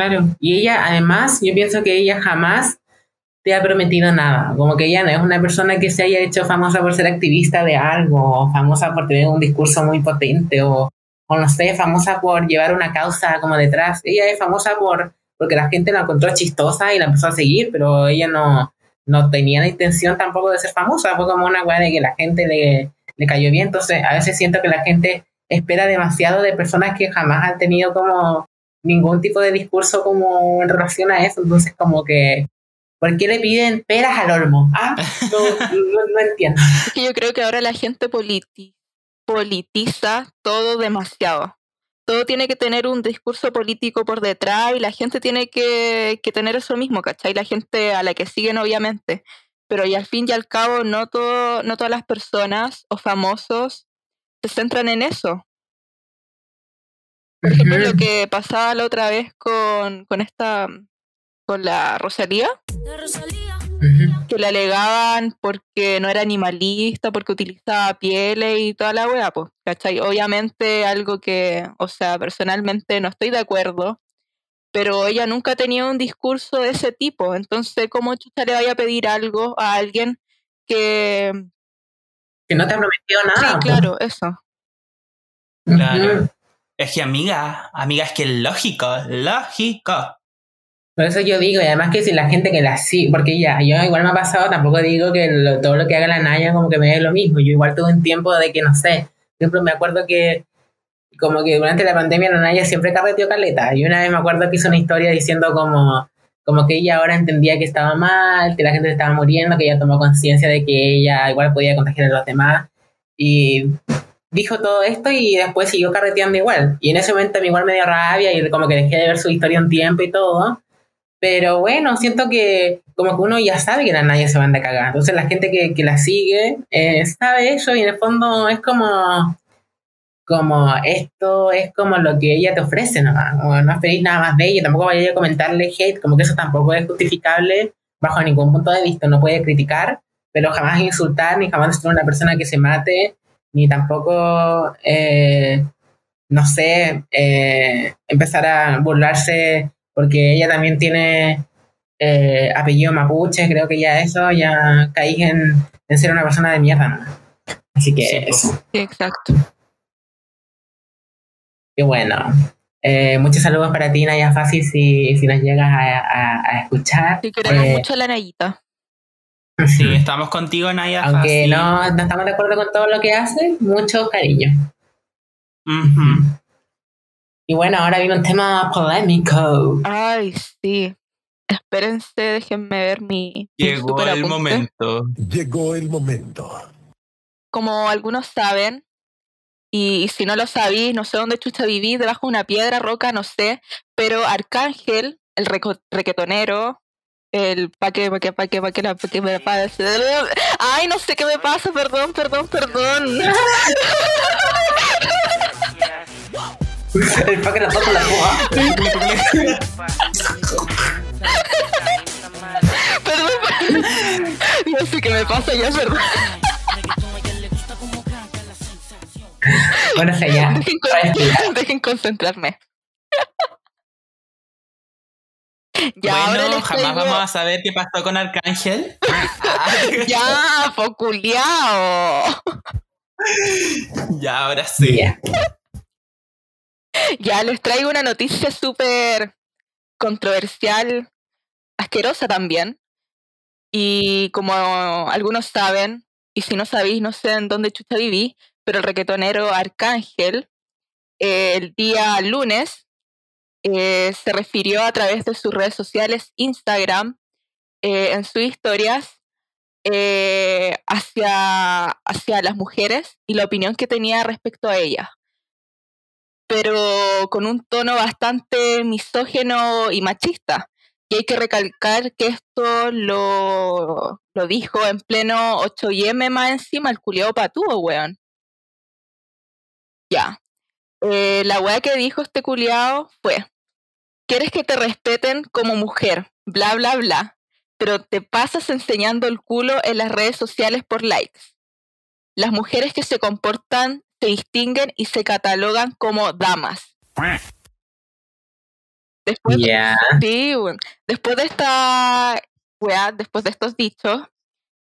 Claro, y ella además, yo pienso que ella jamás te ha prometido nada, como que ella no es una persona que se haya hecho famosa por ser activista de algo, o famosa por tener un discurso muy potente, o, o no sé, famosa por llevar una causa como detrás. Ella es famosa por porque la gente la encontró chistosa y la empezó a seguir, pero ella no, no tenía la intención tampoco de ser famosa, fue como una weá de que la gente le, le cayó bien, entonces a veces siento que la gente espera demasiado de personas que jamás han tenido como ningún tipo de discurso como en relación a eso, entonces como que ¿Por qué le piden peras al olmo? Ah, no, <laughs> no, entiendo. Es que yo creo que ahora la gente politiza todo demasiado todo tiene que tener un discurso político por detrás y la gente tiene que, tener eso mismo, ¿cachai? La gente a la que siguen, obviamente. Pero y al fin y al cabo, no, todo, no todas las personas o famosos se centran en eso. Por ejemplo, lo que pasaba la otra vez con, con esta, con la Rosalía. La Rosalía que le alegaban porque no era animalista, porque utilizaba pieles y toda la weá, pues, ¿cachai? Obviamente algo que, o sea, personalmente no estoy de acuerdo, pero ella nunca ha tenido un discurso de ese tipo, entonces, ¿cómo chucha le vaya a pedir algo a alguien que... Que no te ha prometido nada. Sí, claro, eso. Claro. Es que amiga, amiga, es que lógico, lógico. Por eso yo digo, y además que si la gente que la sigue, porque ya, yo igual me ha pasado, tampoco digo que lo- todo lo que haga la Naya como que me dé lo mismo. Yo igual tuve un tiempo de que, no sé, ejemplo, me acuerdo que como que durante la pandemia la Naya siempre carreteó caleta. Y una vez me acuerdo que hizo una historia diciendo como, como que ella ahora entendía que estaba mal, que la gente estaba muriendo, que ella tomó conciencia de que ella igual podía contagiar a los demás. Y dijo todo esto y después siguió carreteando igual. Y en ese momento a mí igual me dio rabia y como que dejé de ver su historia un tiempo y todo. Pero bueno, siento que como que uno ya sabe que la Naya se van a cagar. Entonces la gente que, que la sigue eh, sabe eso y en el fondo es como, como esto es como lo que ella te ofrece nomás. Como no esperéis nada más de ella. Tampoco vaya a comentarle hate, como que eso tampoco es justificable bajo ningún punto de vista. No puede criticar, pero jamás insultar ni jamás ser una persona que se mate ni tampoco, eh, no sé, eh, empezar a burlarse porque ella también tiene eh, apellido mapuche, creo que ya eso, ya caí en, en ser una persona de mierda. ¿no? Así que Sí, eso, Sí, exacto. qué bueno. Eh, muchos saludos para ti, Naya Fácil, si, si nos llegas a, a- a escuchar. Sí, queremos Eh, mucho la Nayita. Sí, estamos contigo, Naya. Aunque Fácil. no, no estamos de acuerdo con todo lo que hace, mucho cariño. Ujú. Y bueno, ahora viene un tema polémico. Ay, sí. Espérense, déjenme ver mi. Llegó el momento. Llegó el momento. Como algunos saben, y, y si no lo sabéis, no sé dónde chucha viví, debajo de una piedra, roca, no sé, pero Arcángel, el requetonero, el pa' que, pa' que, pa' que, pa' que, la- pa' que me pasa. Ay, no sé qué me pasa, perdón, perdón, perdón. El pa' que la foto la. Perdón. No sé qué me pasa, ya, perdón. Bueno, o sea, ya. Dejen, dejen concentrarme. Ya, bueno, jamás vamos a saber qué pasó con Arcángel. <laughs> Ya, foculeado. <laughs> ya, ahora sí. Ya. Ya les traigo una noticia súper controversial, asquerosa también. Y como algunos saben, y si no sabéis, no sé en dónde chucha viví, pero el requetonero Arcángel, eh, el día lunes, eh, se refirió a través de sus redes sociales, Instagram, eh, en sus historias, eh, hacia, hacia las mujeres y la opinión que tenía respecto a ellas pero con un tono bastante misógeno y machista. Y hay que recalcar que esto lo, lo dijo en pleno 8M más encima, el culiao patúo, weón. Ya. Eh, la weá que dijo este culiao fue, ¿quieres que te respeten como mujer? Bla, bla, bla. Pero te pasas enseñando el culo en las redes sociales por likes. Las mujeres que se comportan se distinguen y se catalogan como damas. Después, sí, de esta weá, después de estos dichos,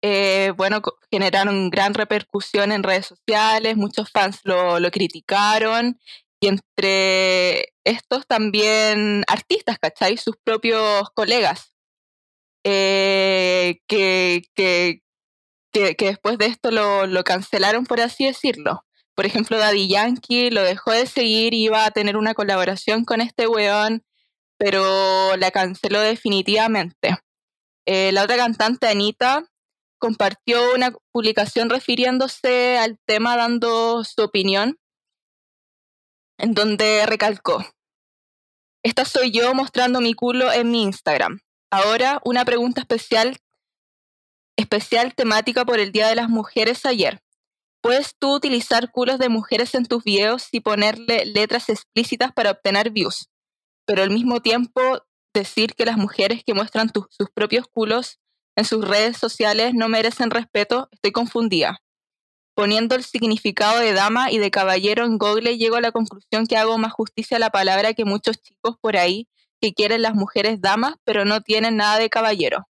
eh, bueno, generaron gran repercusión en redes sociales, muchos fans lo, lo criticaron, y entre estos también artistas, ¿cachai? Sus propios colegas, eh, que, que, después de esto lo, lo cancelaron, por así decirlo. Por ejemplo, Daddy Yankee lo dejó de seguir iba a tener una colaboración con este weón, pero la canceló definitivamente. Eh, la otra cantante, Anita, compartió una publicación refiriéndose al tema, dando su opinión, en donde recalcó, esta soy yo mostrando mi culo en mi Instagram. Ahora, una pregunta especial, especial temática por el Día de las Mujeres ayer. ¿Puedes tú utilizar culos de mujeres en tus videos y ponerle letras explícitas para obtener views? Pero al mismo tiempo decir que las mujeres que muestran sus propios culos en sus redes sociales no merecen respeto, estoy confundida. Poniendo el significado de dama y de caballero en Google, llego a la conclusión que hago más justicia a la palabra que muchos chicos por ahí que quieren las mujeres damas, pero no tienen nada de caballero.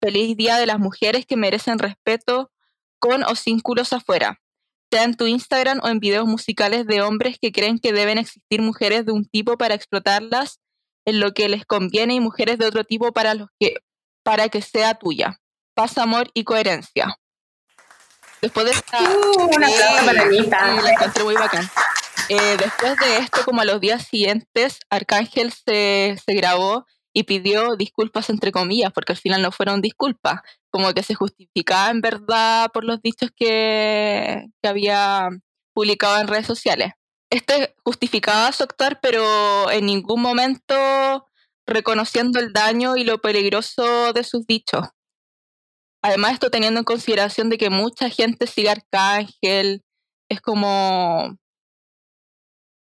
Feliz Día de las Mujeres que merecen respeto con o sin culos afuera, sea en tu Instagram o en videos musicales de hombres que creen que deben existir mujeres de un tipo para explotarlas en lo que les conviene y mujeres de otro tipo para, los que, para que sea tuya. Paz, amor y coherencia. Después de esta... Uh, un aplauso para Anita. Sí, la encontré muy bacán. Eh, después de esto, como a los días siguientes, Arcángel se, se grabó y pidió disculpas entre comillas, porque al final no fueron disculpas, como que se justificaba en verdad por los dichos que, que había publicado en redes sociales. Este justificaba su actuar, pero en ningún momento reconociendo el daño y lo peligroso de sus dichos. Además, esto teniendo en consideración de que mucha gente sigue Arcángel, es como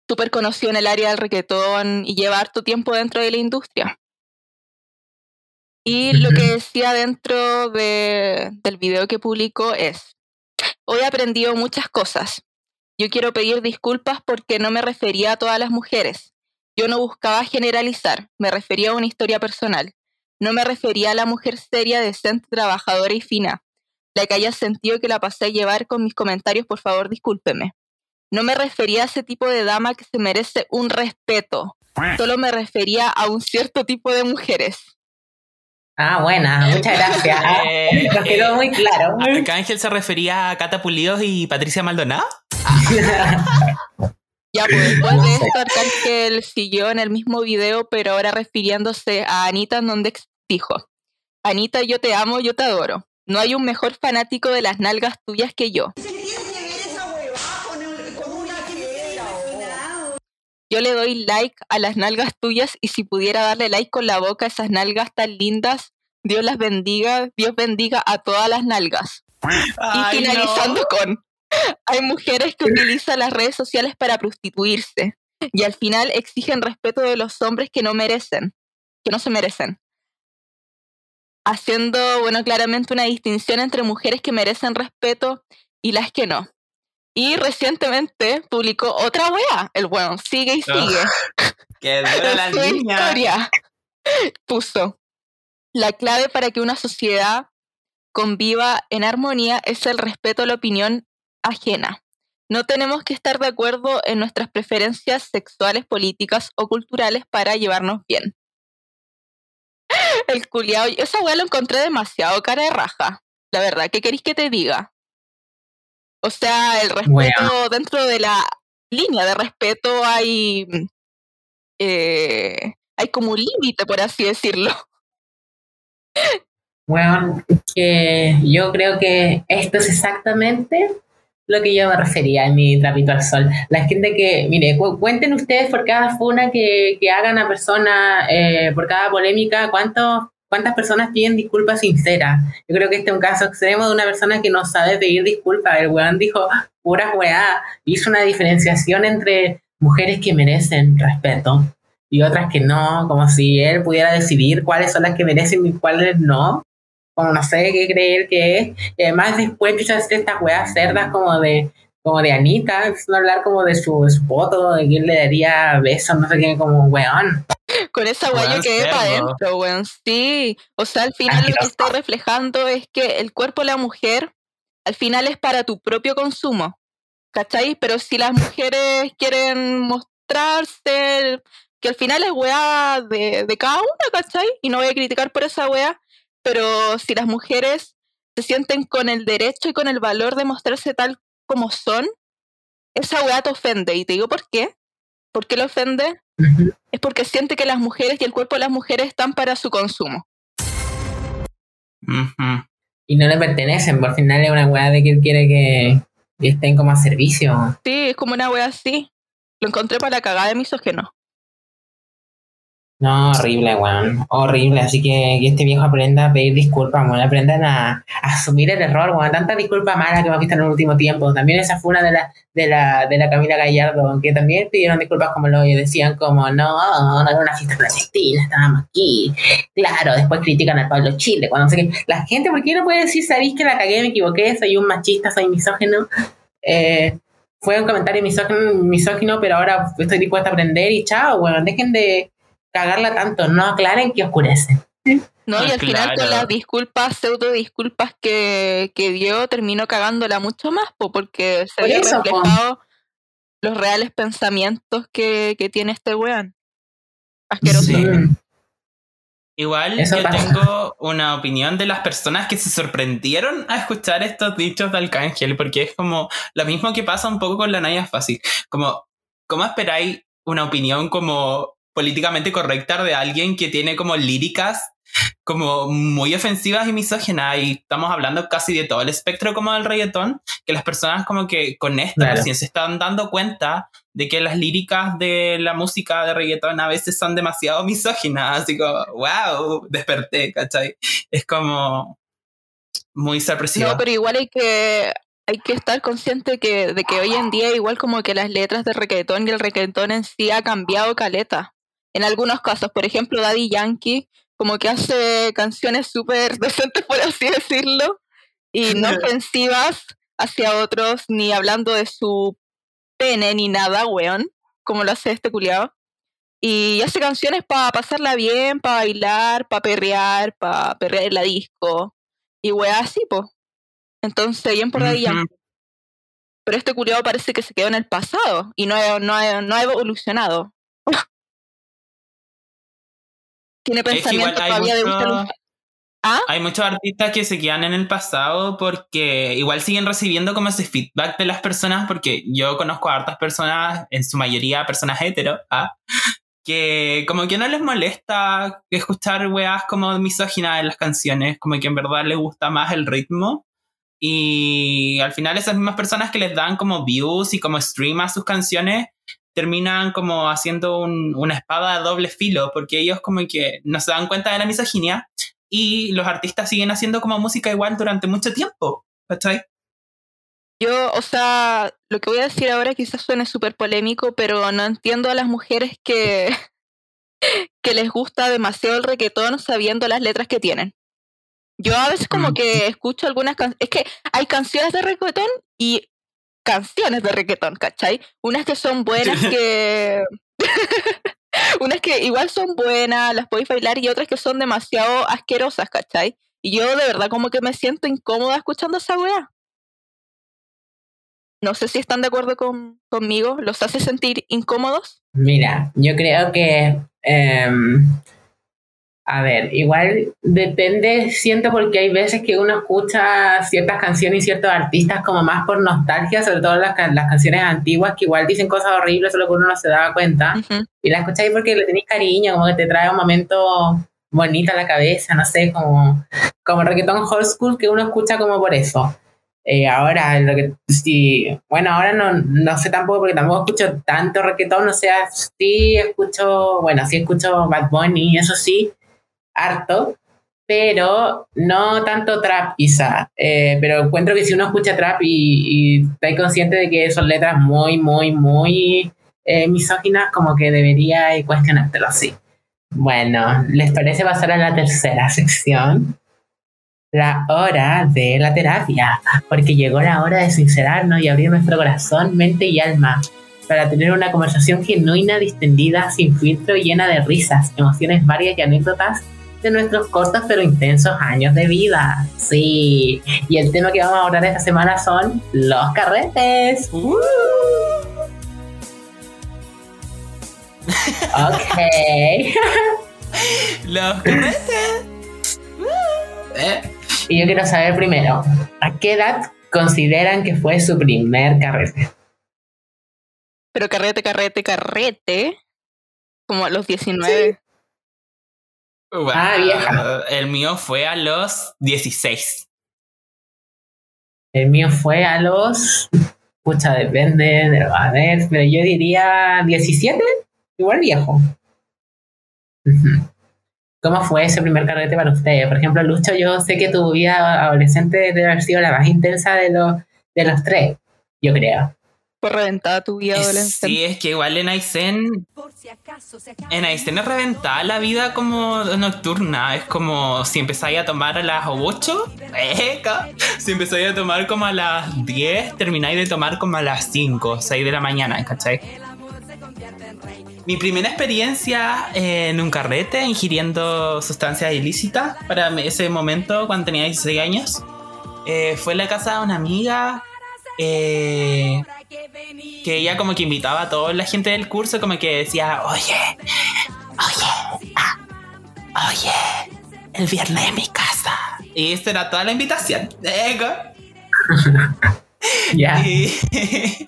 súper conocido en el área del reggaetón y lleva harto tiempo dentro de la industria. Y lo que decía dentro de, del video que publicó es, hoy he aprendido muchas cosas. Yo quiero pedir disculpas porque no me refería a todas las mujeres. Yo no buscaba generalizar, me refería a una historia personal. No me refería a la mujer seria, decente, trabajadora y fina. La que haya sentido que la pasé a llevar con mis comentarios, por favor, discúlpeme. No me refería a ese tipo de dama que se merece un respeto. Solo me refería a un cierto tipo de mujeres. Ah, buena, muchas gracias. Eh, Nos quedó eh, muy claro. Arcángel se refería a Cata Pulidos y Patricia Maldonado. <laughs> Ya, pues después de esto, Arcángel siguió en el mismo video, pero ahora refiriéndose a Anita, en donde dijo: Anita, yo te amo, yo te adoro. No hay un mejor fanático de las nalgas tuyas que yo. Yo le doy like a las nalgas tuyas y si pudiera darle like con la boca a esas nalgas tan lindas, Dios las bendiga, Dios bendiga a todas las nalgas. Ay, y finalizando con, hay mujeres que utilizan las redes sociales para prostituirse y al final exigen respeto de los hombres que no merecen, que no se merecen. Haciendo, bueno, claramente una distinción entre mujeres que merecen respeto y las que no. Y recientemente publicó otra wea, el weón, sigue y sigue. <laughs> Que dura la su niña. historia. <laughs> Puso, la clave para que una sociedad conviva en armonía es el respeto a la opinión ajena. No tenemos que estar de acuerdo en nuestras preferencias sexuales, políticas o culturales para llevarnos bien. <laughs> El culiao, esa weá lo encontré demasiado cara de raja. La verdad, ¿qué queréis que te diga? O sea, el respeto Bueno. dentro de la línea de respeto hay eh, hay como un límite, por así decirlo. Bueno, que yo creo que esto es exactamente lo que yo me refería en mi trapito al sol. La gente que, mire, cu- cuenten ustedes por cada funa que, que hagan a persona, eh, por cada polémica, cuántos cuántas personas piden disculpas sinceras. Yo creo que este es un caso extremo de una persona que no sabe pedir disculpas. El weón dijo pura weá. Hizo una diferenciación entre mujeres que merecen respeto y otras que no, como si él pudiera decidir cuáles son las que merecen y cuáles no como no sé qué creer que es. Y además después hacer estas weas cerdas como de como de Anita, a hablar como de su, voto, de quién le daría besos, no sé qué, como weón. Con esa weá yo Weón, quedé para adentro, weón. Sí. O sea, al final lo que está reflejando es que el cuerpo de la mujer al final es para tu propio consumo. ¿Cachai? Pero si las mujeres quieren mostrarse, que al final es weá de, de cada una, ¿cachai? Y no voy a criticar por esa weá, pero si las mujeres se sienten con el derecho y con el valor de mostrarse tal como son, esa weá te ofende. Y te digo por qué. ¿Por qué le ofende? es porque siente que las mujeres y el cuerpo de las mujeres están para su consumo. Y no le pertenecen, por final es una wea de que él quiere que, estén como a servicio. Sí, es como una wea así. Lo encontré para la cagada de misógeno. No, horrible, weón. Horrible. Así que este viejo aprenda a pedir disculpas, weón. Aprendan a, asumir el error, weón. Tanta disculpa mala que hemos visto en el último tiempo. También esa fue una de la, de la, de la Camila Gallardo, que también pidieron disculpas como lo decían, como no, no era una fiesta clandestina, estábamos aquí. Claro, después critican al Pablo Chile. Cuando sé que la gente, ¿por qué no puede decir, sabéis que la cagué, me equivoqué, soy un machista, soy misógeno? Eh, fue un comentario misógino, misógino, pero ahora estoy dispuesta a aprender y chao, weón. Dejen de cagarla tanto, no aclaren que oscurece. ¿No? y al final con las disculpas, pseudo disculpas que, que dio, terminó cagándola mucho más, po, porque se Por eso, po. reflejado los reales pensamientos que, que tiene este weón. Asqueroso. Sí. Mm. Igual Eso yo pasa. tengo una opinión de las personas que se sorprendieron a escuchar estos dichos de Arcángel, porque es como lo mismo que pasa un poco con la Naya Fácil. Como, ¿cómo esperáis una opinión como políticamente correcta de alguien que tiene como líricas como muy ofensivas y misóginas? Y estamos hablando casi de todo el espectro como del reggaetón, que las personas como que con esto Claro. recién se están dando cuenta de que las líricas de la música de reggaetón a veces son demasiado misóginas, así como, wow, desperté, ¿cachai? Es como muy sorpresivo. No, pero igual hay que hay que estar consciente que, de que hoy en día igual como que las letras de reggaetón y el reggaetón en sí ha cambiado caleta. En algunos casos, por ejemplo, Daddy Yankee como que hace canciones súper <laughs> decentes, por así decirlo, y no ofensivas hacia otros, ni hablando de su pene ni nada, weón, como lo hace este culiado. Y hace canciones para pasarla bien, para bailar, para perrear, para perrear en la disco. Y weá así, po. Entonces, bien por Daddy. Yankee. Pero este culiado parece que se quedó en el pasado y no ha, no ha- no ha evolucionado. Tiene pensamiento todavía de mucho- gusto los- ¿Ah? Hay muchos artistas que se quedan en el pasado porque igual siguen recibiendo como ese feedback de las personas, porque yo conozco a hartas personas, en su mayoría personas hetero, ¿ah? que como que no les molesta escuchar weas como misóginas en las canciones, como que en verdad les gusta más el ritmo. Y al final esas mismas personas que les dan como views y como stream a sus canciones terminan como haciendo un- una espada de doble filo, porque ellos como que no se dan cuenta de la misoginia y los artistas siguen haciendo como música igual durante mucho tiempo. ¿Cachai? Yo, o sea, lo que voy a decir ahora quizás suene súper polémico, pero no entiendo a las mujeres que, <laughs> que les gusta demasiado el reggaetón sabiendo las letras que tienen. Yo a veces como Mm. que escucho algunas canciones, es que hay canciones de reggaetón y canciones de reggaetón, ¿cachai? Unas que son buenas que... <laughs> Unas que igual son buenas, las podéis bailar y otras que son demasiado asquerosas, ¿cachai? Y yo de verdad como que me siento incómoda escuchando esa weá. No sé si están de acuerdo con, conmigo. ¿Los hace sentir incómodos? Mira, yo creo que. em, a ver, igual depende, siento porque hay veces que uno escucha ciertas canciones y ciertos artistas como más por nostalgia, sobre todo las, las canciones antiguas que igual dicen cosas horribles, solo que uno no se daba cuenta. Ujú. Y la escucháis porque le tenéis cariño, como que te trae un momento bonito a la cabeza, no sé, como, como reggaetón old school que uno escucha como por eso. Eh, ahora, lo que, sí, bueno, ahora no, no sé tampoco porque tampoco escucho tanto reggaetón, o sea, sí escucho, bueno, sí escucho Bad Bunny, eso sí, harto, pero no tanto trap quizá. Eh, pero encuentro que si uno escucha trap y, y está consciente de que son letras muy, muy, muy eh, misóginas, como que debería cuestionártelo así. Bueno, ¿les parece pasar a la tercera sección? La hora de la terapia, porque llegó la hora de sincerarnos y abrir nuestro corazón, mente y alma para tener una conversación genuina, distendida, sin filtro llena de risas, emociones varias y anécdotas de nuestros cortos pero intensos años de vida. Sí, y el tema que vamos a abordar esta semana son los carretes. Ok. <laughs> Los carretes. Eh, Y yo quiero saber primero, ¿a qué edad consideran que fue su primer carrete? Pero carrete, carrete, carrete. Como a los 19. Wow. Ah, vieja. El mío fue a los 16. El mío fue a los. Pucha, depende. de- A ver, pero yo diría 17. Igual viejo. ¿Cómo fue ese primer carrete para ustedes? Por ejemplo, Lucho, yo sé que tu vida adolescente debe haber sido la más intensa de los, de los tres, yo creo. Fue reventada tu vida Eh, adolescente. Sí, es que igual en Aysén, en Aysén es reventada la vida como nocturna. Es como si empezáis a tomar a las 8, eca. si empezáis a tomar como a las 10, termináis de tomar como a las 5, 6 de la mañana, ¿cachai? Mi primera experiencia en un carrete ingiriendo sustancias ilícitas para ese momento cuando tenía 16 años eh, fue en la casa de una amiga eh, que ella como que invitaba a toda la gente del curso como que decía oye oye oye, el viernes en mi casa. Y esta era toda la invitación. Ego. <laughs> Ya. Y, <laughs>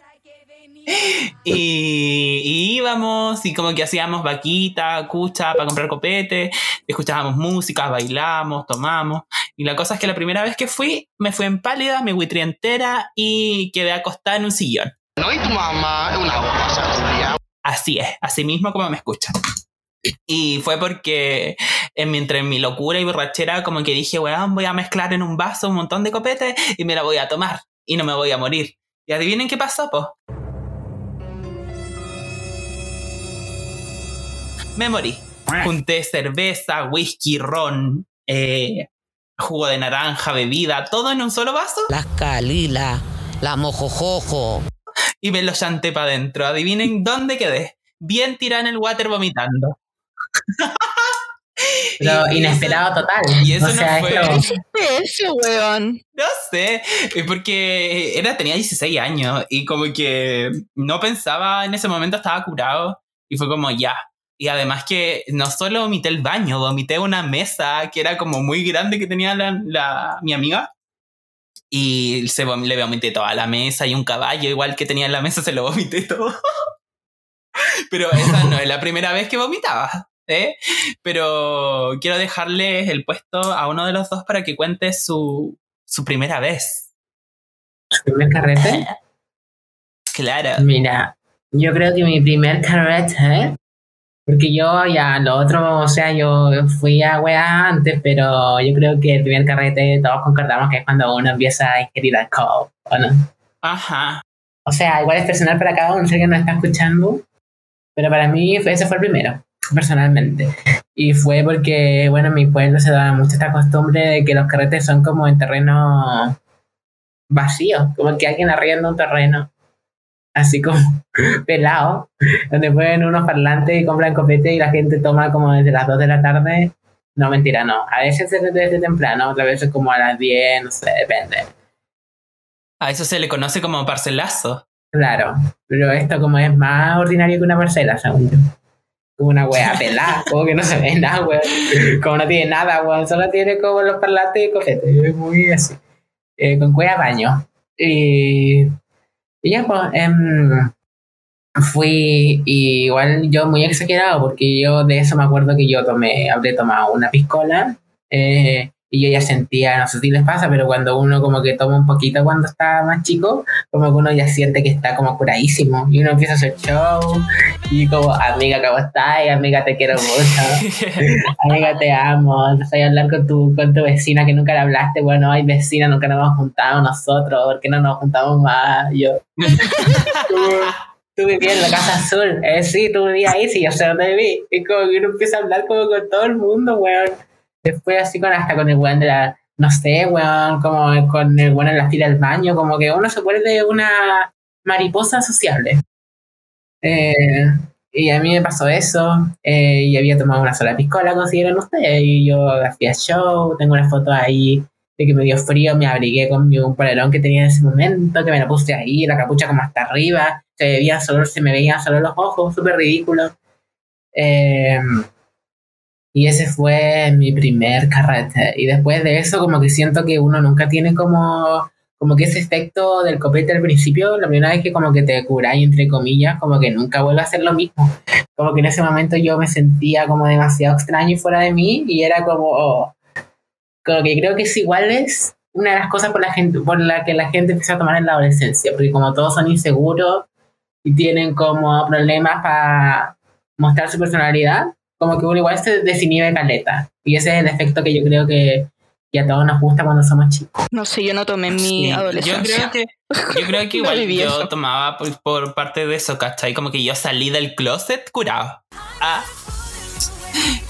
<laughs> y- y íbamos y como que hacíamos vaquita, cucha para comprar copete, escuchábamos música, bailamos, tomamos. Y la cosa es que la primera vez que fui, me fui en pálida, me huitrí entera y quedé acostada en un sillón. No, y tu mamá es una Julia. Así es, así mismo como me escuchan. Y fue porque en mi, entre mi locura y borrachera como que dije, weón, voy a mezclar en un vaso un montón de copete y me la voy a tomar y no me voy a morir. Y adivinen qué pasó, po. Me morí. Junté cerveza, whisky, ron, eh, jugo de naranja, bebida, todo en un solo vaso las calilas, la mojojojo. y me lo chanté para adentro. Adivinen dónde quedé. Bien tirada en el water vomitando. <laughs> Lo inesperado total. y eso o no fue- ¿Qué es eso, weón? No sé, eh, porque era, tenía 16 años y como que no pensaba en ese momento, estaba curado y fue como ya. Y además que no solo vomité el baño, vomité una mesa que era como muy grande que tenía la, la- mi amiga. Y se, vom- le vomité toda la mesa y un caballo igual que tenía en la mesa se lo vomité todo. <laughs> Pero esa no es la primera vez que vomitaba. ¿eh? Pero quiero dejarles el puesto a uno de los dos para que cuente su, su primera vez. su primer carrete. <laughs> Claro. Mira, yo creo que mi primer carrete, porque yo ya lo otro, o sea, yo fui a weá antes, pero yo creo que el primer carrete todos concordamos que es cuando uno empieza a ingerir alcohol, ¿o no? Ajá. O sea, igual es personal para cada uno, sé que nos está escuchando, pero para mí ese fue el primero, personalmente. Y fue porque, bueno, en mi pueblo se da mucho esta costumbre de que los carretes son como en terreno vacío, como que alguien arrienda un terreno, así como <laughs> pelado, donde ponen unos parlantes y compran copete y la gente toma como desde las 2 de la tarde. No, mentira, no. A veces es desde temprano, otras veces como a las 10, no sé, depende. A eso se le conoce como parcelazo. Claro, pero esto como es más ordinario que una parcela, según yo. Como una wea <laughs> pelada, como que no se ve nada, weón. Como no tiene nada, weón. Solo tiene como los parlantes y copete. Es muy así. Eh, con cueva baño. Y, y ya, pues, em, fui igual yo muy exagerado porque yo de eso me acuerdo que yo tomé, habré tomado una piscola eh, y yo ya sentía, no sé si les pasa, pero cuando uno como que toma un poquito cuando está más chico, como que uno ya siente que está como curadísimo y uno empieza a hacer show y como, amiga, ¿cómo estás? Amiga, te quiero mucho. <laughs> Amiga, te amo. Empecé a hablar con tu, con tu vecina que nunca le hablaste. Bueno, ay, vecina, nunca nos hemos juntado nosotros. ¿Por qué no nos juntamos más? Y Yo, <laughs> tú vivías en la Casa Azul. Eh, sí, tú vivías ahí, sí, yo sé dónde viví. Y como que uno empieza a hablar como con todo el mundo, weón. Después así con hasta con el weón de la, no sé, weón, como con el weón en la fila del baño. Como que uno se vuelve una mariposa sociable. Eh, y a mí me pasó eso, eh, y había tomado una sola piscola, consideran ustedes, y yo hacía show, tengo una foto ahí de que me dio frío, me abrigué con mi, un polerón que tenía en ese momento, que me la puse ahí, la capucha como hasta arriba, se, veía solo, se me veían solo los ojos, súper ridículo. Eh, y ese fue mi primer carrete. Y después de eso, como que siento que uno nunca tiene como como que ese efecto del copete al principio, la primera vez que como que te curáis, entre comillas, como que nunca vuelve a ser lo mismo. Como que en ese momento yo me sentía como demasiado extraño y fuera de mí y era como, oh, como que creo que es igual es una de las cosas por la, gente, por la que la gente empieza a tomar en la adolescencia, porque como todos son inseguros y tienen como problemas para mostrar su personalidad, como que uno igual se desinhibe caleta. Y ese es el efecto que yo creo que, que a todos nos gusta cuando somos chicos. No sé, yo no tomé en mi Sí, yo adolescencia. creo que yo creo que <laughs> igual yo eso. tomaba por, por parte de eso, ¿cachai? Como que yo salí del closet curado. Ah.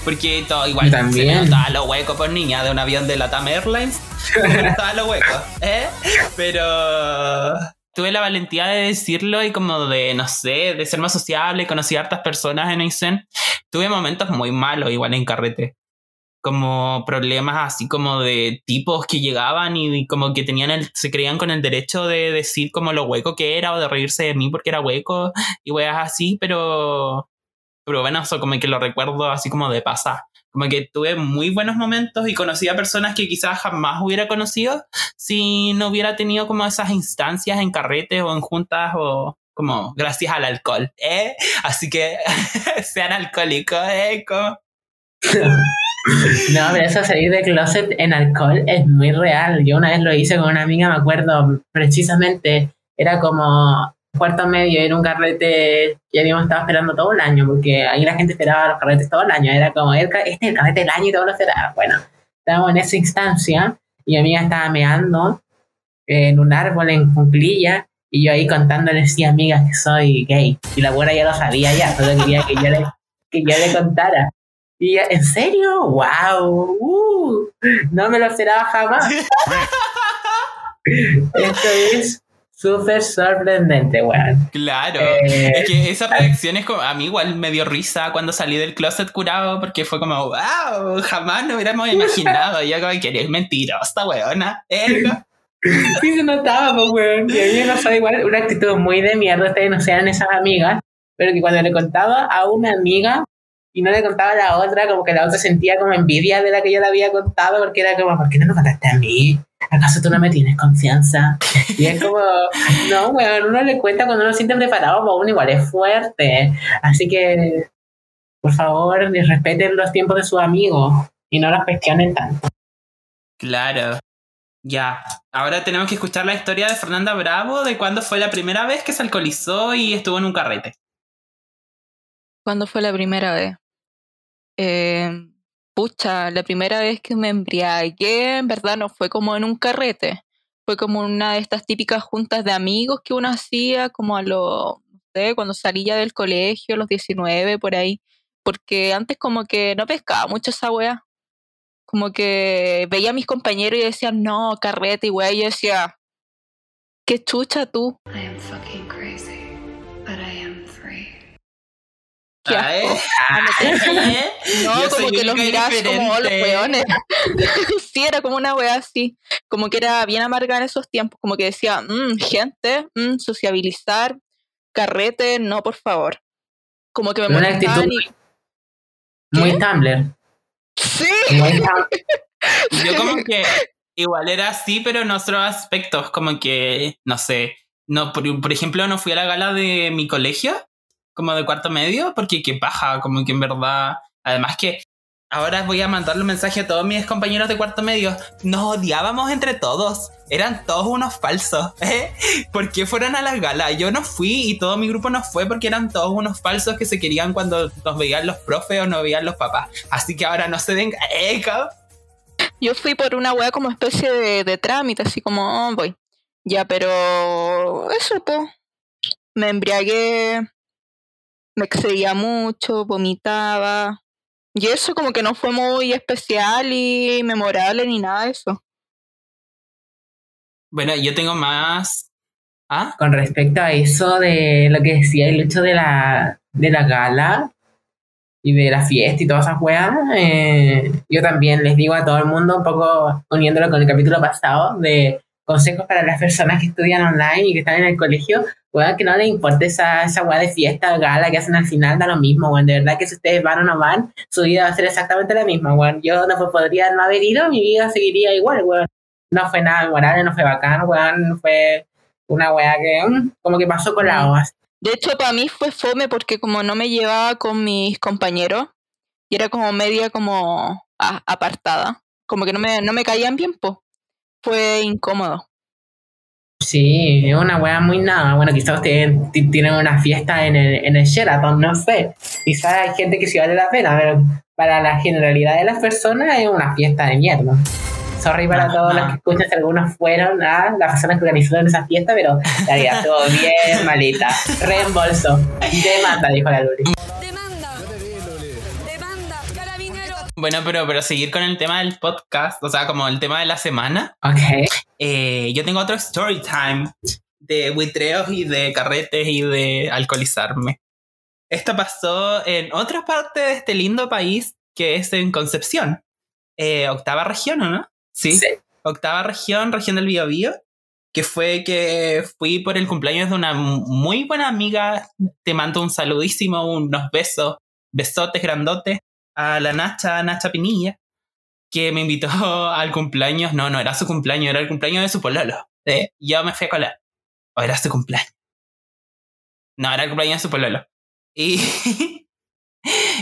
Porque todo igual Yo también. se me notaba lo hueco por niña de un avión de Latam Airlines. Se me notaba lo hueco, ¿eh? Pero tuve la valentía de decirlo y como de, no sé, de ser más sociable, conocí a hartas personas en Aysén. Tuve momentos muy malos igual en carrete. Como problemas así como de tipos que llegaban y como que tenían el, se creían con el derecho de decir como lo hueco que era o de reírse de mí porque era hueco y weas así, pero pero bueno, eso como que lo recuerdo así como de pasar. Como que tuve muy buenos momentos y conocí a personas que quizás jamás hubiera conocido si no hubiera tenido como esas instancias en carretes o en juntas o como gracias al alcohol, ¿eh? Así que <laughs> sean alcohólicos, ¿eh? Como- No, pero eso salir de closet en alcohol es muy real. Yo una vez lo hice con una amiga, me acuerdo precisamente, era como cuarto medio, era un carrete que habíamos estado esperando todo el año, porque ahí la gente esperaba los carretes todo el año. Era como, este es el carrete del año y todos lo esperaban. Bueno, estábamos en esa instancia y mi amiga estaba meando en un árbol en cunclilla y yo ahí contándole, sí, amiga, que soy gay. Y la abuela ya lo sabía ya, solo quería que yo le, que yo le contara. Y ella, ¿en serio? ¡Wow! Uh, no me lo esperaba jamás. <laughs> Esto es súper sorprendente, weón. Claro. Eh. Es que <laughs> esa reacción es como, a mí igual me dio risa cuando salí del closet curado porque fue como, wow, jamás nos hubiéramos imaginado. Y yo como, que eres mentirosa, weona. Eh, <laughs> Sí se notaba, pues, weón. Y a mí me pasaba igual una actitud muy de mierda, ustedes no sean esas amigas, pero que cuando le contaba a una amiga y no le contaba a la otra, como que la otra sentía como envidia de la que yo le había contado, porque era como, ¿por qué no me contaste a mí? ¿Acaso tú no me tienes confianza? Y es como, <laughs> no, weón, uno le cuenta cuando uno se siente preparado, pues uno igual es fuerte. Así que, por favor, respeten los tiempos de sus amigos y no los cuestionen tanto. Claro. Ya. Ahora tenemos que escuchar la historia de Fernanda Bravo de cuándo fue la primera vez que se alcoholizó y estuvo en un carrete. ¿Cuándo fue la primera vez? Eh, pucha, la primera vez que me embriagué, en verdad no fue como en un carrete. Fue como una de estas típicas juntas de amigos que uno hacía como a los, no sé, cuando salía del colegio, a los 19, por ahí. Porque antes como que no pescaba mucho esa wea. Como que veía a mis compañeros y decían, no, carrete y wea. Y yo decía, qué chucha tú. I am fucking crazy, Qué Ah, ¿eh? asco. Ah, no ¿Eh? <laughs> Yo como que los mirabas como oh, los weones. <laughs> <laughs> sí, era como una wea así. Como que era bien amarga en esos tiempos. Como que decía, "Mm, gente, mm, sociabilizar, carrete, no, por favor. Como que me Una actitud y. muy Tumblr. Sí, Muy Tumblr. Yo como que igual era así, pero en otros aspectos, como que, no sé, no, por, por ejemplo, no fui a la gala de mi colegio, como de cuarto medio, porque qué paja, como que en verdad, además que ahora voy a mandarle un mensaje a todos mis compañeros de cuarto medio, nos odiábamos entre todos, eran todos unos falsos, <laughs> ¿eh? ¿Por qué fueron a las galas? Yo no fui y todo mi grupo no fue porque eran todos unos falsos que se querían cuando nos veían los profes o nos veían los papás. Así que ahora no se den... ¿eh? cabrón? yo fui por una wea como especie de, trámite, así como, oh, voy. Ya, pero. Eso, po. Me embriagué, me excedía mucho, vomitaba. Y eso como que no fue muy especial y memorable ni nada de eso. Bueno, yo tengo más. ¿Ah? Con respecto a eso de lo que decía el hecho de la, de la gala y de la fiesta y todas esas weas, eh, yo también les digo a todo el mundo, un poco uniéndolo con el capítulo pasado, de consejos para las personas que estudian online y que están en el colegio, weón, que no les importe esa, esa wea de fiesta gala que hacen al final, da lo mismo, weón. De verdad que si ustedes van o no van, su vida va a ser exactamente la misma, weón. Yo no pues, podría no haber ido, mi vida seguiría igual, weón. No fue nada memorable, no fue bacán, weón, fue una wea que mm, como que pasó con la OAS. De hecho, para mí fue fome porque como no me llevaba con mis compañeros y era como media como apartada, como que no me, no me caían bien, po. Fue incómodo. Sí, es una wea muy nada. Bueno, quizás ustedes ti- tienen una fiesta en el, en el Sheraton, no sé. Quizás hay gente que sí vale la pena, pero para la generalidad de las personas es una fiesta de mierda. Sorry para todos los que escuchan, si algunos fueron a las personas que organizaron esa fiesta, pero la vida estuvo bien malita. Reembolso. Demanda, dijo la Luli. Bueno, pero, pero seguir con el tema del podcast, o sea, como el tema de la semana. Ok. eh, yo tengo otro story time de buitreos y de carretes y de alcoholizarme. Esto pasó en otra parte de este lindo país que es en Concepción. Eh, octava región, ¿o no? Sí. Sí. Octava región, región del Biobío. Que fue que fui por el cumpleaños de una muy buena amiga. Te mando un saludísimo, unos besos. besotes grandotes a la Nacha, Nacha Pinilla, que me invitó <laughs> al cumpleaños. No, no era su cumpleaños, era el cumpleaños de su pololo. Yo me fui a colar. O era su cumpleaños. No, era el cumpleaños de su pololo. Y, <laughs>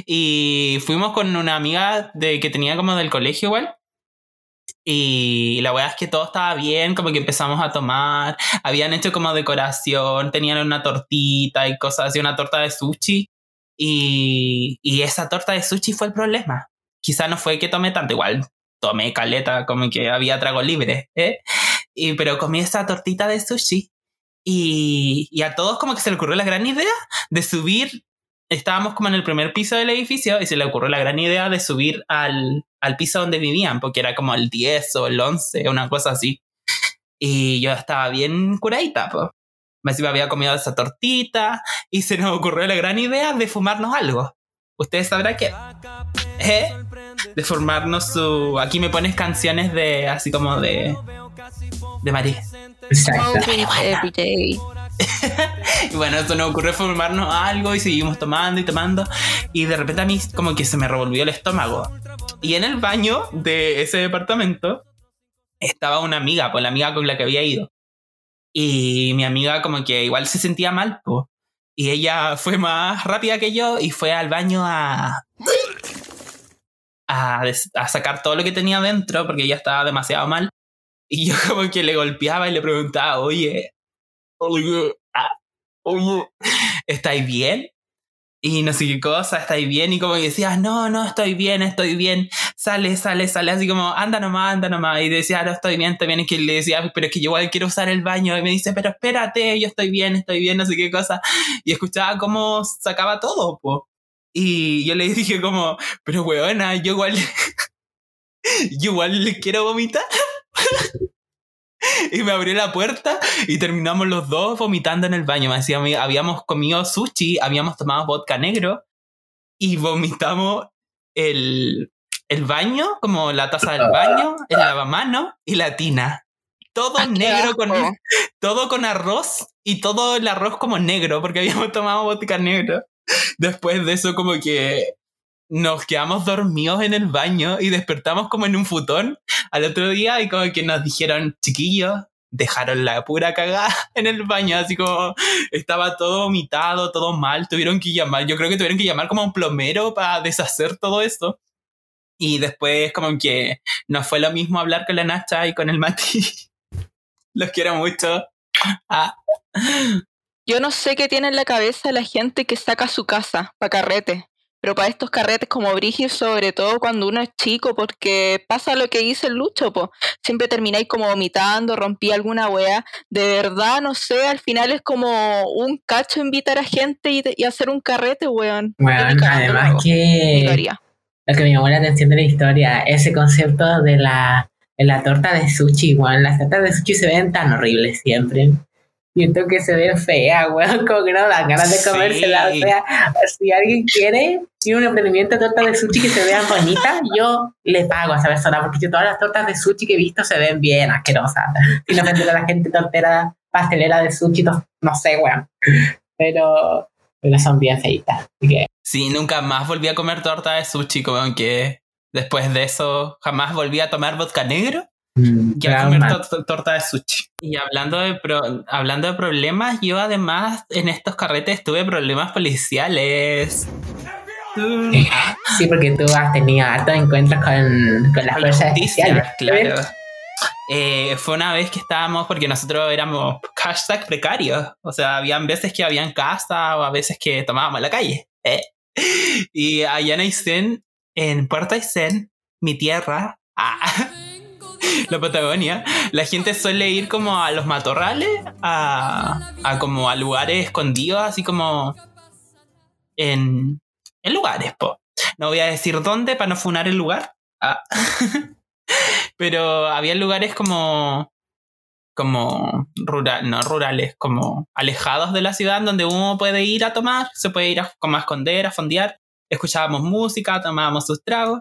y fuimos con una amiga de, que tenía como del colegio igual. Y la verdad es que todo estaba bien, como que empezamos a tomar. Habían hecho como decoración, tenían una tortita y cosas así, una torta de sushi. Y, y esa torta de sushi fue el problema. Quizá no fue que tomé tanto, igual tomé caleta, como que había trago libre, ¿eh? Y, pero comí esa tortita de sushi. Y, y a todos como que se le ocurrió la gran idea de subir estábamos como en el primer piso del edificio y se le ocurrió la gran idea de subir al, al piso donde vivían, porque era como el 10 o el 11, una cosa así. Y yo estaba bien curadita, pues. Me había comido esa tortita y se nos ocurrió la gran idea de fumarnos algo. Ustedes sabrán que... ¿Eh? De formarnos su... Aquí me pones canciones de... Así como de... De María. Smoking every day. y bueno, esto nos ocurrió formarnos algo y seguimos tomando y tomando. Y de repente a mí como que se me revolvió el estómago. Y en el baño de ese departamento estaba una amiga, pues la amiga con la que había ido. Y mi amiga como que igual se sentía mal. Y ella fue más rápida que yo y fue al baño a, a, a sacar todo lo que tenía dentro porque ella estaba demasiado mal. Y yo como que le golpeaba y le preguntaba, oye, oye, ah, oye, ¿estáis bien? Y no sé qué cosa, ¿estáis bien? Y como que decía, no, no, estoy bien, estoy bien. Sale, sale, sale, así como, anda nomás, anda nomás. Y decía, no, estoy bien, estoy bien. Y que le decía, pero es que yo igual quiero usar el baño. Y me dice, pero espérate, yo estoy bien, estoy bien, no sé qué cosa. Y escuchaba cómo sacaba todo, po. Y yo le dije como, pero weona, yo igual, <laughs> yo igual le quiero vomitar. <laughs> <laughs> Y me abrió la puerta y terminamos los dos vomitando en el baño. Me decía, "Amiga, habíamos comido sushi, habíamos tomado vodka negro y vomitamos el, el baño, como la taza del baño, el lavamano y la tina. Todo Ah, negro con <laughs> todo con arroz y todo el arroz como negro, porque habíamos tomado vodka negro. Después de eso, como que nos quedamos dormidos en el baño y despertamos como en un futón al otro día y como que nos dijeron, chiquillos, dejaron la pura cagada en el baño, así como estaba todo vomitado, todo mal, tuvieron que llamar, yo creo que tuvieron que llamar como a un plomero para deshacer todo eso. Y después como que no fue lo mismo hablar con la Nacha y con el Mati. <laughs> Los quiero mucho. Ah, Yo no sé qué tiene en la cabeza la gente que saca su casa para carrete. Pero para estos carretes como Brigid, sobre todo cuando uno es chico, porque pasa lo que dice el Lucho, po. siempre termináis como vomitando, rompí alguna wea. De verdad, no sé, al final es como un cacho invitar a gente y, y hacer un carrete, weón. Además que lo que me llamó la atención de la historia, ese concepto de la, de la torta de sushi, weón. Las tortas de sushi se ven tan horribles siempre. Siento que se ven feas, weón, como que no dan ganas de Sí. comérsela. O sea, si alguien quiere, tiene un emprendimiento de tortas de sushi que se vean bonitas, yo le pago a esa persona, porque yo todas las tortas de sushi que he visto se ven bien asquerosas. Ofender a la gente tortera, pastelera de sushi, no sé, weón. Pero, pero son bien feitas. Así que, Sí, nunca más volví a comer torta de sushi, como que después de eso jamás volví a tomar vodka negro mm, y a comer to- torta de sushi. Y hablando de, pro- hablando de problemas, yo además en estos carretes tuve problemas policiales. Sí, porque tú has tenido hartos encuentros con, con las fuerzas especiales. claro. Eh, fue una vez que estábamos, porque nosotros éramos hashtag precarios, o sea, habían veces que habían casa o a veces que tomábamos la calle. eh. Y allá en Aysén, en Puerto Aysén, mi tierra, ah, <laughs> la Patagonia, la gente suele ir como a los matorrales, a, como a lugares escondidos, así como en, en lugares, po. No voy a decir dónde para no funar el lugar. Ah. <laughs> Pero había lugares como como rural, no rurales, como alejados de la ciudad donde uno puede ir a tomar, se puede ir a, como a esconder, a fondear. Escuchábamos música, tomábamos sus tragos.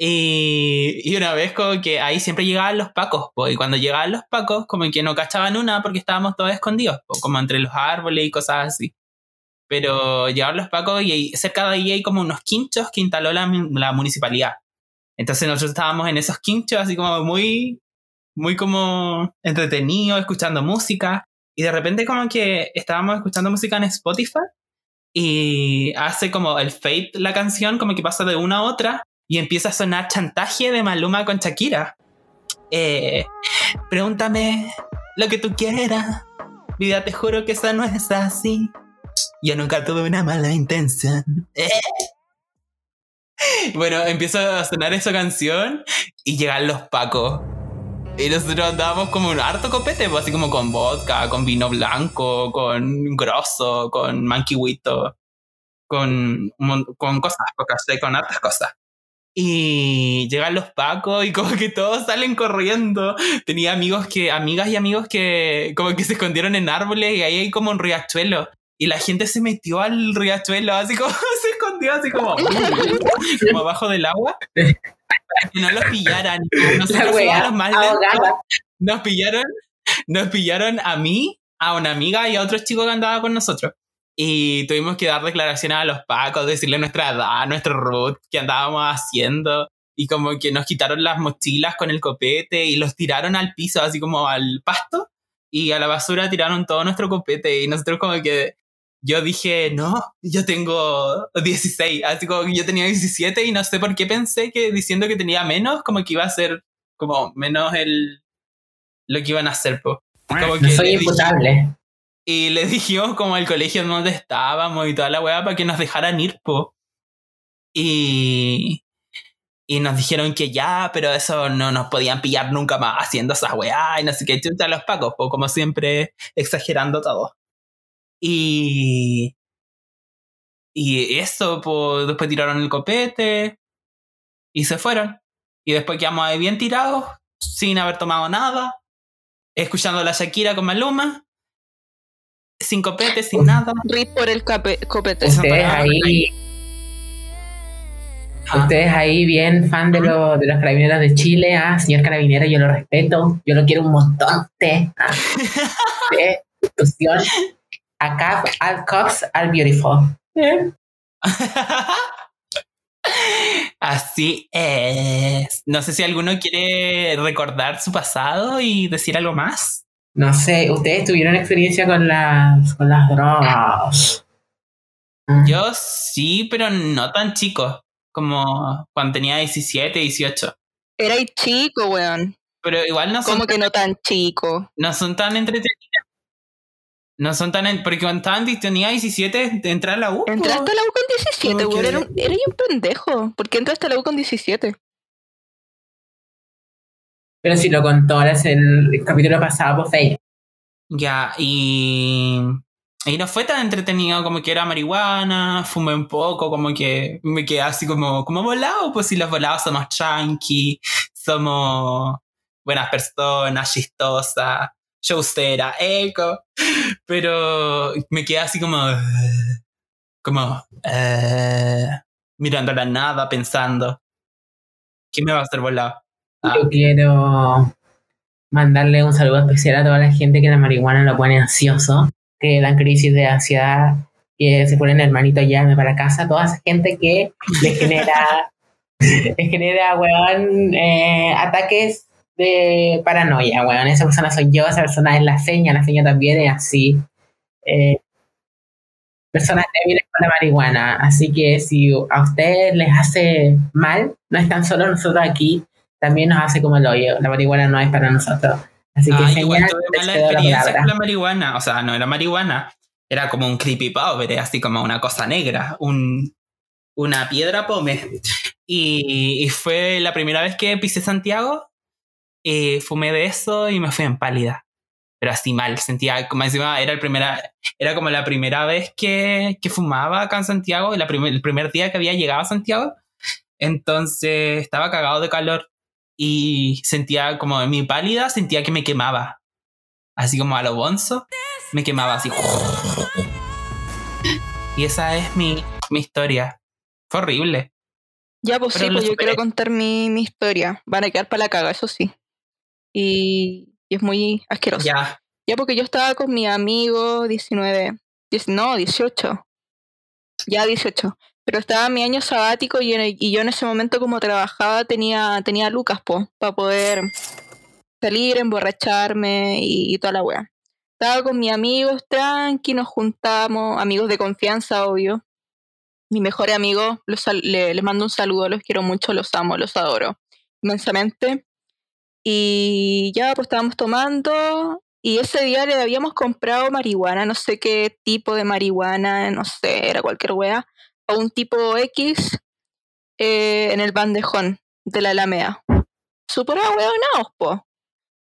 Y, y una vez como que ahí siempre llegaban los pacos, po, y cuando llegaban los pacos como que no cachaban una porque estábamos todos escondidos, po, como entre los árboles y cosas así. Pero llegaron los pacos y cerca de ahí hay como unos quinchos que instaló la, la municipalidad. Entonces nosotros estábamos en esos quinchos así como muy, muy como entretenidos, escuchando música. Y de repente como que estábamos escuchando música en Spotify y hace como el fade la canción, como que pasa de una a otra y empieza a sonar chantaje de Maluma con Shakira. Eh, pregúntame lo que tú quieras. Vida, te juro que eso no es así. Yo nunca tuve una mala intención. Eh. Bueno, empieza a sonar esa canción y llegan los pacos. Y nosotros andábamos como un harto copete, pues, así como con vodka, con vino blanco, con grosso, con manquihuito, con, con cosas, con hartas cosas. Y llegan los pacos y como que todos salen corriendo. Tenía amigos que, amigas y amigos que como que se escondieron en árboles y ahí hay como un riachuelo. Y la gente se metió al riachuelo, así como <laughs> se escondió, así como, <laughs> como abajo del agua. Para que no los pillaran. Nosotros wea, los más lentos. Nos pillaron, nos pillaron a mí, a una amiga y a otro chico que andaba con nosotros. Y tuvimos que dar declaraciones a los pacos, decirle nuestra edad, nuestro root, que andábamos haciendo. Y como que nos quitaron las mochilas con el copete y los tiraron al piso, así como al pasto. Y a la basura tiraron todo nuestro copete. Y nosotros como que yo dije, no, yo tengo 16. Así como que yo tenía 17 y no sé por qué pensé que diciendo que tenía menos, como que iba a ser como menos el lo que iban a hacer, po. Como No soy imputable. Y le dijimos como al colegio donde estábamos y toda la weá para que nos dejaran ir, po. Y, y nos dijeron que ya, pero eso no nos podían pillar nunca más haciendo esa weá y no sé qué, chucha los pacos, po, como siempre exagerando todo. Y, y eso, pues después tiraron el copete y se fueron. Y después quedamos ahí bien tirados, sin haber tomado nada, escuchando a la Shakira con Maluma sin copete, sin nada. Rip por el copete. Ustedes ahí, Ah. ustedes ahí bien fan de, lo- de los carabineros de Chile, ah, señor carabinero, yo lo respeto, yo lo quiero un montón, usted, ah, <laughs> usted, institución, acá, all cops are beautiful. Eh, <laughs> Así es. No sé si alguno quiere recordar su pasado y decir algo más. No sé, ustedes tuvieron experiencia con las, con las drogas. Yo sí, pero no tan chico. Como cuando tenía 17, 18. Era chico, weón. Pero igual no son, Como que no tan chico. no son tan entretenidas. No son tan... en- Porque cuando estaban, tenía 17, de entrar a la U. Entraste a la U con 17, Como weón. Era, un- era un pendejo. ¿Por qué entraste a la U con 17? Pero si lo contó es el, capítulo pasado por Facebook. Ya, y, y no fue tan entretenido como que era marihuana, fumé un poco, como que me quedé así como, como volado, pues si los volados somos tranqui, somos buenas personas, chistosas, showstera, eco, pero me quedé así como, como, eh, mirando a la nada, pensando, ¿qué me va a hacer volado? Ah. Yo quiero mandarle un saludo especial a toda la gente que la marihuana lo pone ansioso, que dan crisis de ansiedad, que se ponen hermanito llame para casa, toda esa gente que le genera, <laughs> le genera, weón, eh, ataques de paranoia, weón. Esa persona soy yo, esa persona es la seña, la seña también es así. Eh, personas débiles con la marihuana. Así que si a ustedes les hace mal, no están solo nosotros aquí, también nos hace como el hoyo. La marihuana no es para nosotros. Así que Ah, igual señal, tuve mala la experiencia palabra. con la marihuana. O sea, no era marihuana. Era como un creepy pobre, así como una cosa negra. Un, una piedra pome. Y, y fue la primera vez que pisé Santiago. Y fumé de eso y me fui en pálida. Pero así mal. Sentía como encima era, el primera, era como la primera vez que, que fumaba acá en Santiago. y La primer- el primer día que había llegado a Santiago. Entonces estaba cagado de calor. Y sentía como en mi pálida, sentía que me quemaba. Así como a lo bonzo, me quemaba así. Y esa es mi, mi historia. Fue horrible. Ya, pues Pero sí, pues yo superé. quiero contar mi, mi historia. Van a quedar para la caga, eso sí. Y, y es muy asqueroso. Ya. Ya porque yo estaba con mi amigo 19, diez- no, 18. ya 18. Pero estaba mi año sabático y, yo en ese momento como trabajaba tenía, tenía lucas, para poder salir, emborracharme y, toda la wea. Estaba con mis amigos, tranqui, nos juntamos, amigos de confianza, obvio. Mi mejor amigo, los le- les mando un saludo, los quiero mucho, los amo, los adoro inmensamente. Y ya pues estábamos tomando y ese día le habíamos comprado marihuana, no sé qué tipo de marihuana, no sé, era cualquier wea, a un tipo X eh, en el bandejón de la Alameda. Súper ahueonados, po.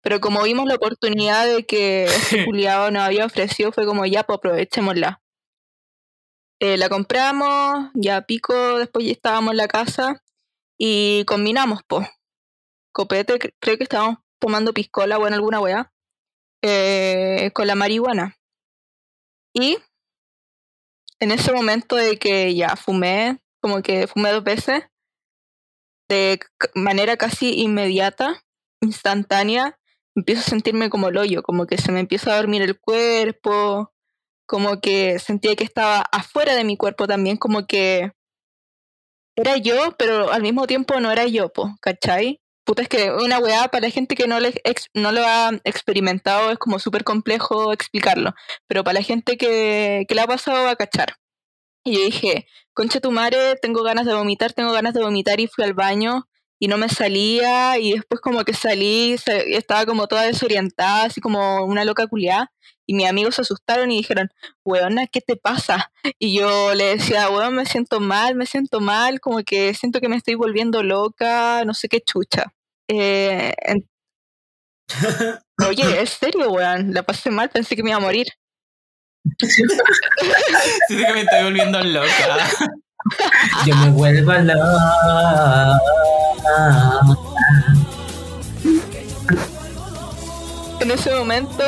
Pero como vimos la oportunidad de que <laughs> este culiado nos había ofrecido, fue como ya, pues aprovechémosla. Eh, la compramos, ya pico, después ya estábamos en la casa y combinamos, po. Copete, cre- creo que estábamos tomando piscola o en alguna wea, eh, con la marihuana. Y en ese momento de que ya fumé, como que fumé dos veces, de manera casi inmediata, instantánea, empiezo a sentirme como el hoyo, como que se me empieza a dormir el cuerpo, como que sentía que estaba afuera de mi cuerpo también, como que era yo, pero al mismo tiempo no era yo, po, ¿cachai? Puta, es que una weá para la gente que no, le no lo ha experimentado es como súper complejo explicarlo, pero para la gente que, que la ha pasado va a cachar. Y yo dije, concha tu madre, tengo ganas de vomitar, tengo ganas de vomitar y fui al baño y no me salía y después como que salí, estaba como toda desorientada, así como una loca culiada y mis amigos se asustaron y dijeron, weona, ¿qué te pasa? Y yo le decía, weón, me siento mal, me siento mal, como que siento que me estoy volviendo loca, no sé qué chucha. Eh, en- <laughs> Oye, es serio, weón, la pasé mal, pensé que me iba a morir. Siento que me estoy volviendo loca. Yo me vuelvo loca. En ese momento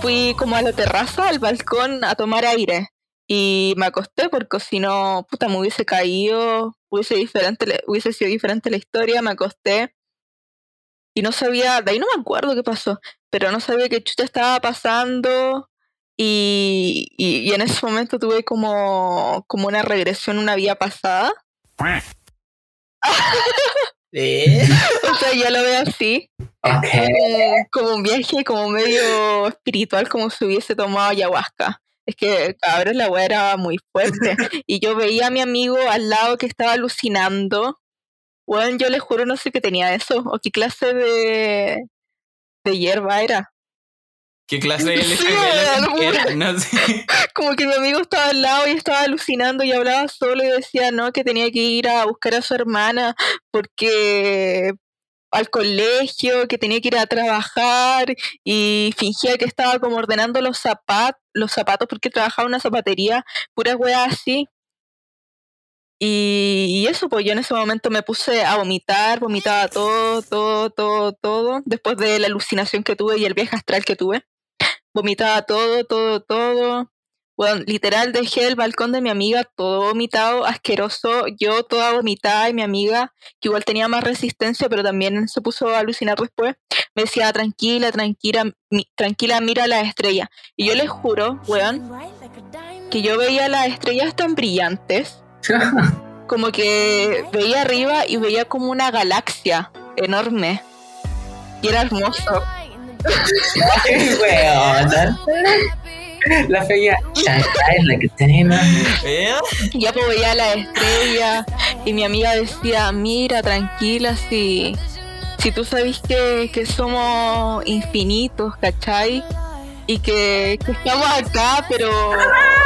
fui como a la terraza, al balcón, a tomar aire. Y me acosté porque si no, puta, me hubiese caído, hubiese, diferente, hubiese sido diferente la historia, me acosté. Y no sabía, de ahí no me acuerdo qué pasó, pero no sabía qué chucha estaba pasando. Y, y, y en ese momento tuve como, como una regresión una vida pasada. ¿Eh? <laughs> O sea, yo lo veo así. Ok. como, como un viaje como medio espiritual, como si hubiese tomado ayahuasca. Es que, cabrón, la weá era muy fuerte. <laughs> y yo veía a mi amigo al lado que estaba alucinando. Bueno, yo les juro, no sé qué tenía eso, o qué clase de, de hierba era. ¿Qué clase de Sí, era? No sé. <laughs> Como que mi amigo estaba al lado y estaba alucinando y hablaba solo y decía, no, que tenía que ir a buscar a su hermana porque al colegio, que tenía que ir a trabajar y fingía que estaba como ordenando los zapatos, los zapatos porque trabajaba en una zapatería, puras weas así. Y, eso, pues yo en ese momento me puse a vomitar, vomitaba todo, todo, todo, todo, después de la alucinación que tuve y el viaje astral que tuve. Vomitaba todo, todo, todo. Bueno, literal dejé el balcón de mi amiga todo vomitado, asqueroso, yo toda vomitada y mi amiga, que igual tenía más resistencia, pero también se puso a alucinar después, me decía, tranquila, tranquila, mi- tranquila, mira las estrellas. Y yo les juro, weón, que yo veía las estrellas tan brillantes, <laughs> como que veía arriba y veía como una galaxia enorme. Y era hermoso. <laughs> La feña. Shine bright like a diamond. ¿Eh? Y ya pues veía la estrella y mi amiga decía, mira, tranquila, si, si tú sabes que, que somos infinitos, ¿cachai? Y que, que estamos acá, pero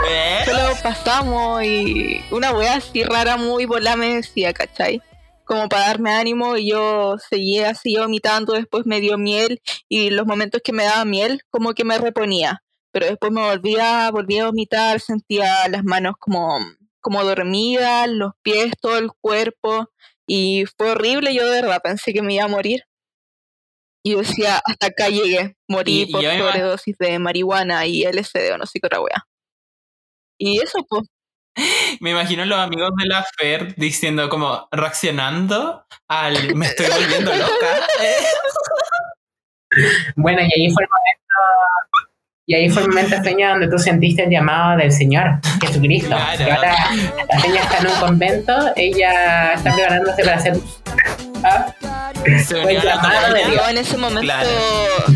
¿Eh? solo pasamos y una wea así rara muy volada me decía, ¿cachai? Como para darme ánimo y yo seguía así vomitando, después me dio miel y los momentos que me daba miel como que me reponía, pero después me volvía, volvía a vomitar, sentía las manos como, como dormidas, los pies, todo el cuerpo y fue horrible, yo de verdad pensé que me iba a morir. Y decía, hasta acá llegué, morí Y- por sobredosis de marihuana y LSD o no sé qué otra wea. Y eso, pues, <laughs> Me imagino los amigos de la Fer diciendo como reaccionando al me estoy volviendo loca. <laughs> Bueno, y ahí fue el momento. Y ahí fue el momento sueño donde tú sentiste el llamado del Señor, Jesucristo. Claro. Y ahora la señora está en un convento, ella está preparándose para ser... Ah, llamado de. Dios. Yo en ese momento Claro.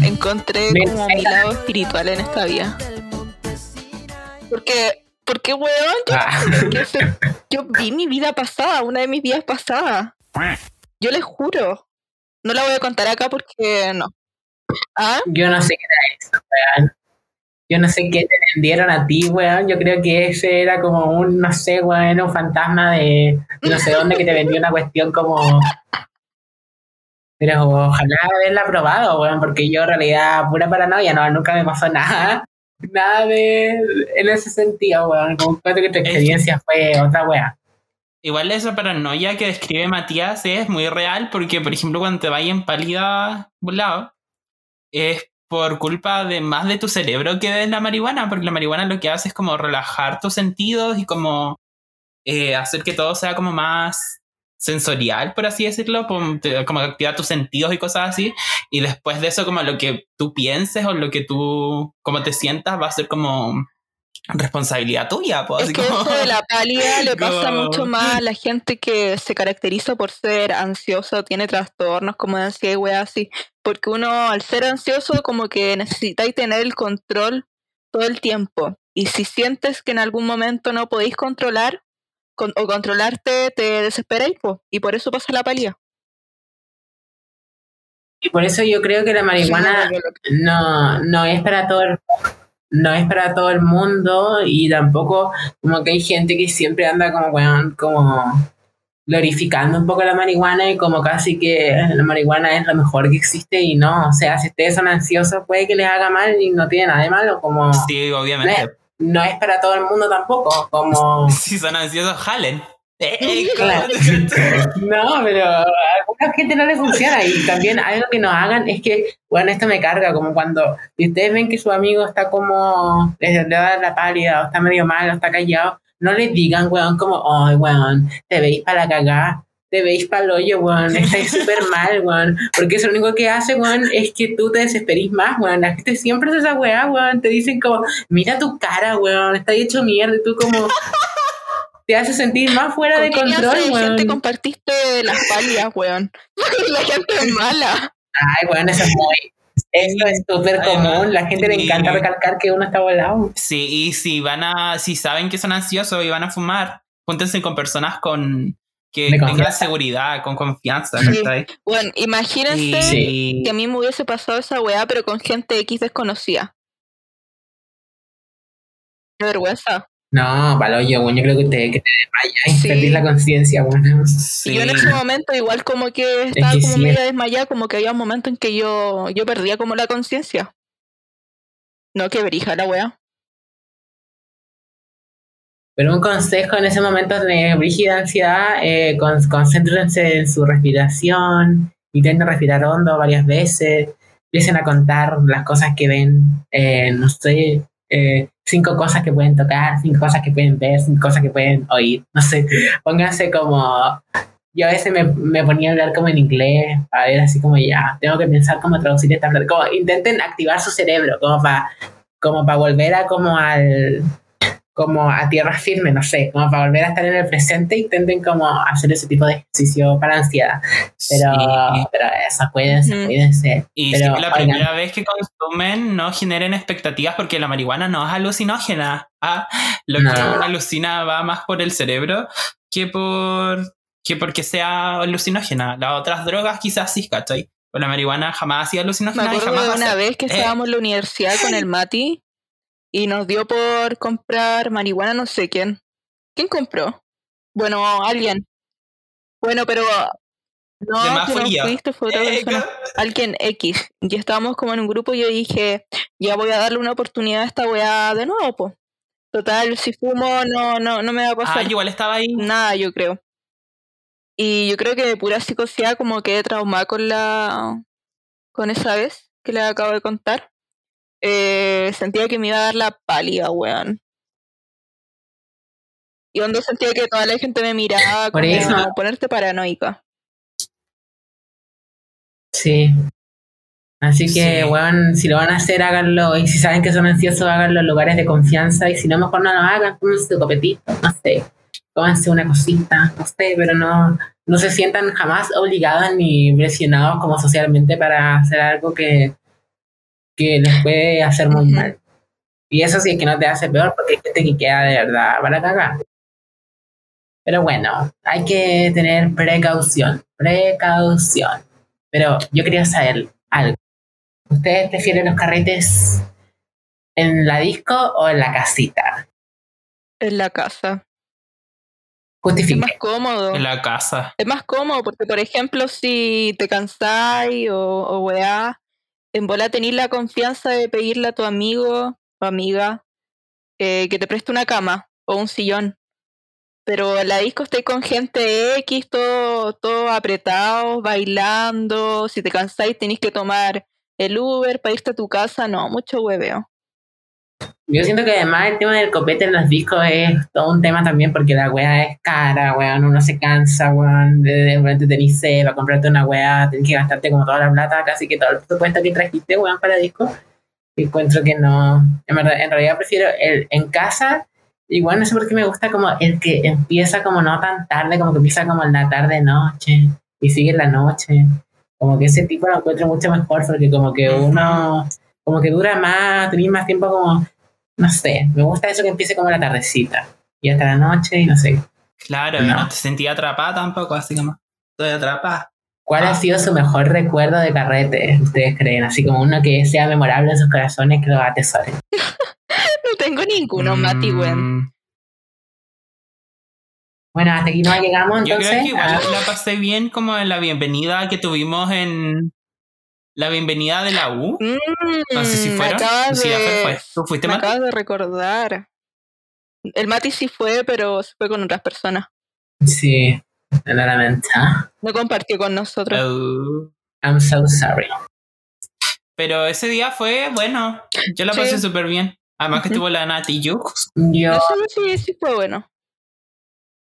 encontré como mi lado espiritual en esta vida. Porque, porque weón, yo, ah. yo vi mi vida pasada, una de mis vidas pasadas. Yo les juro. No la voy a contar acá porque no. ¿Ah? Yo no sé qué era eso, weón. Yo no sé qué te vendieron a ti, weón. Yo creo que ese era como un, no sé, weón, un fantasma de no sé dónde que te vendió una cuestión como. Pero ojalá haberla probado, weón, porque yo en realidad, pura paranoia, no, nunca me pasó nada. Nada de. en ese sentido, weón. Como creo que tu experiencia fue otra weá. Igual esa paranoia que describe Matías es muy real porque, por ejemplo, cuando te vayas en pálida volado, es por culpa de más de tu cerebro que de la marihuana, porque la marihuana lo que hace es como relajar tus sentidos y como eh, hacer que todo sea como más sensorial, por así decirlo, como activar tus sentidos y cosas así, y después de eso como lo que tú pienses o lo que tú, como te sientas, va a ser como responsabilidad tuya, pues, Es así que como- eso de la <laughs> pálida le pasa como- mucho más a la gente que se caracteriza por ser ansiosa o tiene trastornos como de ansiedad y weas así. Porque uno, al ser ansioso, como que necesitáis tener el control todo el tiempo. Y si sientes que en algún momento no podéis controlar con- o controlarte, te desesperáis, y por eso pasa la pálida. Y por eso yo creo que la marihuana no, no es para todo el, no es para todo el mundo y tampoco como que hay gente que siempre anda como como glorificando un poco la marihuana y como casi que la marihuana es lo mejor que existe y no, o sea, si ustedes son ansiosos puede que les haga mal y no tiene nada de malo, como Sí, obviamente. no es para todo el mundo tampoco, como <laughs> Si son ansiosos, jalen. <laughs> Claro. No, pero a alguna gente no le funciona y también algo que no hagan es que, bueno, esto me carga, como cuando si ustedes ven que su amigo está como, le da la pálida o está medio mal o está callado, no les digan, weón, como, ay, weón, te veis para la cagá, te veis para el hoyo, weón, <laughs> estáis súper mal, weón, porque eso lo único que hace, weón, es que tú te desesperís más, weón, la gente siempre hace esa weá, weón, te dicen como, mira tu cara, weón, está hecho mierda, y tú como... Te hace sentir más fuera de ¿Con qué control, weón. gente compartiste las pálidas, weón? <laughs> la gente es mala. Ay, bueno, eso es muy. Eso es súper común. La gente le encanta recalcar que uno está volado. Sí, y si van a, si saben que son ansiosos y van a fumar, júntense con personas con que confianza. seguridad, con confianza, Sí. Bueno, imagínense que a mí me hubiese pasado esa weá, pero con gente X desconocida. Qué vergüenza. No, palo yo, bueno, yo creo que te, que te desmayas, Sí. perdís la conciencia, bueno. Sí. Yo en ese momento, igual como que estaba que como sí. media desmayada, como que había un momento en que yo, yo perdía como la conciencia. No, que verija la weá. Pero un consejo en ese momento de brígida ansiedad, eh, con- concéntrense en su respiración, intenten respirar hondo varias veces, empiecen a contar las cosas que ven, eh, no sé, eh, cinco cosas que pueden tocar, cinco cosas que pueden ver, cinco cosas que pueden oír, no sé, pónganse como... Yo a veces me, me ponía a hablar como en inglés, a ver así como ya, tengo que pensar cómo traducir esta frase, como intenten activar su cerebro, como para como para volver a como al como a tierra firme, no sé, como para volver a estar en el presente, intenten como hacer ese tipo de ejercicio para ansiedad. Pero, Sí. pero eso, cuídense, Ujú. cuídense. Y Pero, si la oigan. primera vez que consumen, no generen expectativas porque la marihuana no es alucinógena. Ah, lo No. que alucina va más por el cerebro que por que porque sea alucinógena. Las otras drogas quizás sí, ¿cachai? Pero la marihuana jamás ha sido Me alucinógena y acuerdo jamás de una vez que Eh. estábamos en la universidad con el <laughs> Mati y nos dio por comprar marihuana, no sé quién. ¿Quién compró? Bueno, alguien. Bueno, pero no, tú fuiste, fue otra Eh, persona. Alguien X. Y estábamos como en un grupo y yo dije, ya voy a darle una oportunidad a esta weá de nuevo, pues. Total, si fumo no, no, no me va a Ah, pasar yo igual estaba ahí. nada, yo creo. Y yo creo que de pura psicosidad como quedé traumada con la con esa vez que le acabo de contar. Eh, sentía que me iba a dar la pálida, weón. Y cuando sentía que toda la gente me miraba Por como eso. ponerte paranoica. Sí. Así que, Sí. weón, si lo van a hacer, háganlo. Y si saben que son ansiosos, háganlo en lugares de confianza. Y si no, mejor no lo hagan, cómense su copetito, no sé. Cómanse una cosita, no sé, pero no, no se sientan jamás obligados ni presionados como socialmente para hacer algo que, que les puede hacer muy mal. Y eso sí es que no te hace peor porque hay gente que queda de verdad para cagar. Pero bueno, hay que tener precaución, precaución. Pero yo quería saber algo. ¿Ustedes prefieren los carretes en la disco o en la casita? En la casa. Es Justifique. más cómodo. En la casa. Es más cómodo porque, por ejemplo, si te cansáis o, o weá, en bola tenés la confianza de pedirle a tu amigo o amiga eh, que te preste una cama o un sillón. Pero en la disco estáis con gente X, todo, todo apretado, bailando. Si te cansáis, tenéis que tomar el Uber para irte a tu casa. No, mucho hueveo. Yo siento que además el tema del copete en los discos es todo un tema también porque la weá es cara, weón, uno se cansa, weón, de, repente tenés sed para comprarte una weá, tenés que gastarte como toda la plata, casi que todo el presupuesto que trajiste, weón, para disco. Y encuentro que no, en, verdad, en realidad prefiero el en casa, igual no sé por qué me gusta como el que empieza como no tan tarde, como que empieza como en la tarde noche y sigue en la noche. Como que ese tipo lo encuentro mucho mejor porque como que uno, como que dura más, tenés más tiempo como no sé, me gusta eso que empiece como la tardecita y hasta la noche y no sé. Claro, No. no te sentía atrapada tampoco, así como estoy atrapada. ¿Cuál Ah. ha sido su mejor recuerdo de carrete, ustedes creen? Así como uno que sea memorable en sus corazones que lo atesoren. <laughs> No tengo ninguno, Mati, weón. Mm, Bueno, hasta aquí no llegamos Yo entonces. creo que igual Ah, la pasé bien como en la bienvenida que tuvimos en la bienvenida de la U. No sé si Mm, me fueron. acabas Sí, de- fue. ¿Tú fuiste Me Mati? acabas de recordar. El Mati sí fue, pero se fue con otras personas. sí, claramente. No compartió con nosotros. Oh. I'm so sorry. Pero ese día fue bueno. Yo la Sí. pasé súper bien. Además que estuvo la Nati Jux. Yo, No sé si sí fue bueno.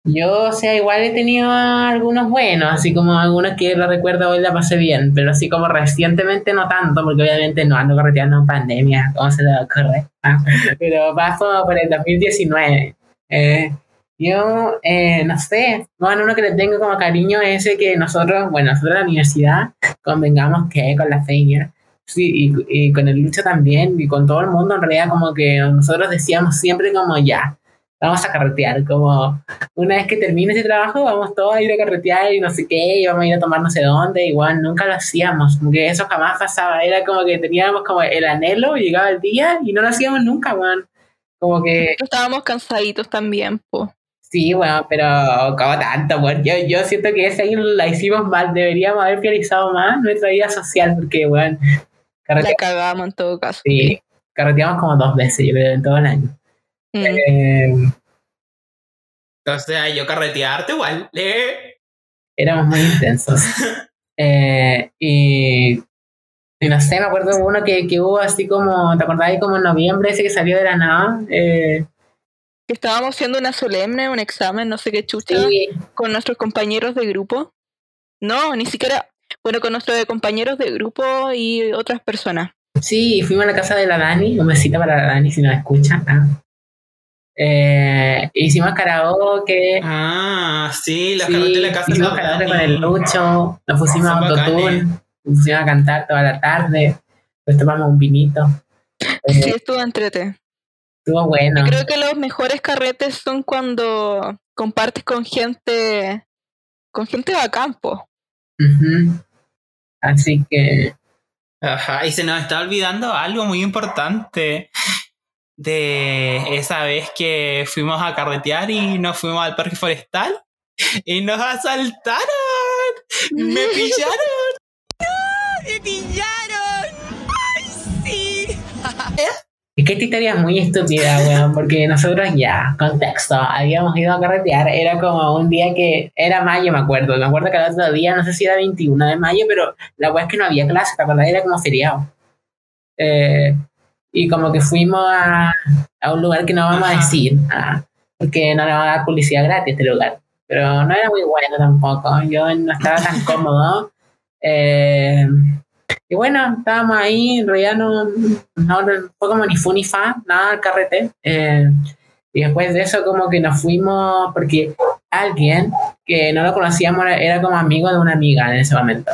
Yo, o sea, igual he tenido algunos buenos, así como algunos que lo recuerdo hoy la pasé bien, pero así como recientemente no tanto, porque obviamente no ando correteando en pandemia, ¿cómo se le ocurre? <laughs> Pero paso por el 2019. Eh, yo, eh, no sé, bueno, uno que le tengo como cariño es ese que nosotros, bueno, nosotros en la universidad convengamos que con la Feiner, sí, y, y con el Lucho también, y con todo el mundo, en realidad como que nosotros decíamos siempre como ya, vamos a carretear, como una vez que termine ese trabajo, vamos todos a ir a carretear y no sé qué, y vamos a ir a tomar no sé dónde, igual nunca lo hacíamos, como que eso jamás pasaba, era como que teníamos como el anhelo, llegaba el día y no lo hacíamos nunca, weón. Como que, estábamos cansaditos también, po. sí, weón, pero como tanto, weón. Yo, yo siento que ese año la hicimos mal, deberíamos haber priorizado más nuestra vida social, porque, weón, La carreteamos, cagamos en todo caso. sí, carreteamos como dos veces, yo creo, en todo el año. Mm. Eh, O sea, yo carretearte igual. Eh. éramos muy intensos. <laughs> Eh, y, y no sé, me acuerdo de uno que, que hubo así como, ¿te acordás? Como en noviembre, ese que salió de la nada. Eh, Que estábamos haciendo una solemne, un examen, no sé qué chucha, sí, con nuestros compañeros de grupo. No, ni siquiera. Bueno, con nuestros compañeros de grupo y otras personas. sí, fuimos a la casa de la Dani, un besito para la Dani si nos escucha. ah. Eh, hicimos karaoke. Ah, sí, los sí, carretes de la casa hicimos de la karaoke con el Lucho, nos pusimos autotune, nos pusimos a cantar toda la tarde, pues tomamos un vinito. Eh, Sí, estuvo entrete. estuvo bueno. Creo que los mejores carretes son cuando compartes con gente, con gente de campo. Ujú. Así que Ajá, y se nos está olvidando algo muy importante de esa vez que fuimos a carretear y nos fuimos al parque forestal y nos asaltaron. Me <laughs> pillaron. <laughs> Es que esta historia es muy estúpida, weón, porque nosotros ya, contexto, habíamos ido a carretear, era como un día que, era mayo, me acuerdo, me acuerdo que el otro día, no sé si era 21 de mayo, pero la weá es que no había clase, ¿te acordás? Era como feriado. Eh, y como que fuimos a, a un lugar que no vamos a decir, ah, porque no le va a dar publicidad gratis este lugar, pero no era muy bueno tampoco, yo no estaba tan <laughs> cómodo. Eh, Y bueno, estábamos ahí, en realidad no, no, fue como ni fu ni fa, nada al carrete. Eh, y después de eso como que nos fuimos, porque alguien que no lo conocíamos era como amigo de una amiga en ese momento.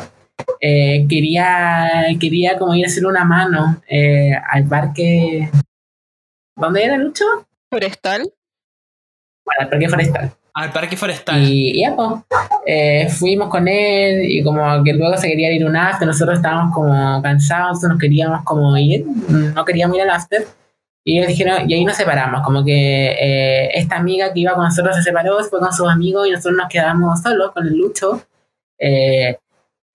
Eh, quería, quería como ir a hacer una mano eh, al parque... ¿Dónde era Lucho? Forestal. Bueno, al parque forestal. Al parque forestal. Y ya, pues, eh, fuimos con él y como que luego se quería ir a un after, nosotros estábamos como cansados, nos queríamos como ir, no queríamos ir al after. Y ellos dijeron, y ahí nos separamos, como que eh, esta amiga que iba con nosotros se separó, se fue con sus amigos y nosotros nos quedamos solos con el Lucho, eh,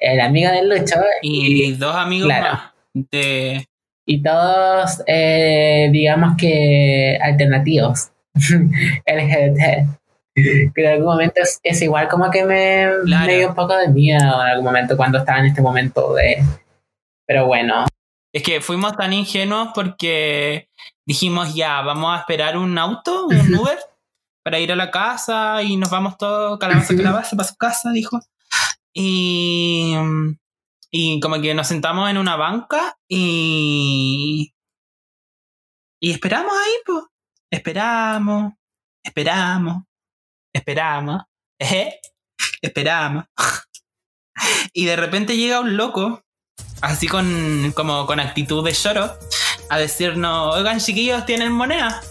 la amiga del Lucho. y dos amigos claro. más de... y todos, eh, digamos que alternativos, <laughs> LGBT. Que en algún momento es, es igual como que me, Claro. me dio un poco de miedo en algún momento cuando estaba en este momento de... Pero bueno, Es que fuimos tan ingenuos porque dijimos ya, vamos a esperar un auto, un <laughs> Uber, para ir a la casa y nos vamos todos calabaza <laughs> calabaza para su casa, dijo. Y, y como que nos sentamos en una banca y, y esperamos ahí, pues. Esperamos, esperamos, esperamos, ejé, esperamos. <laughs> Y de repente llega un loco así con, como con actitud de lloro, a decirnos, oigan chiquillos, ¿tienen moneda?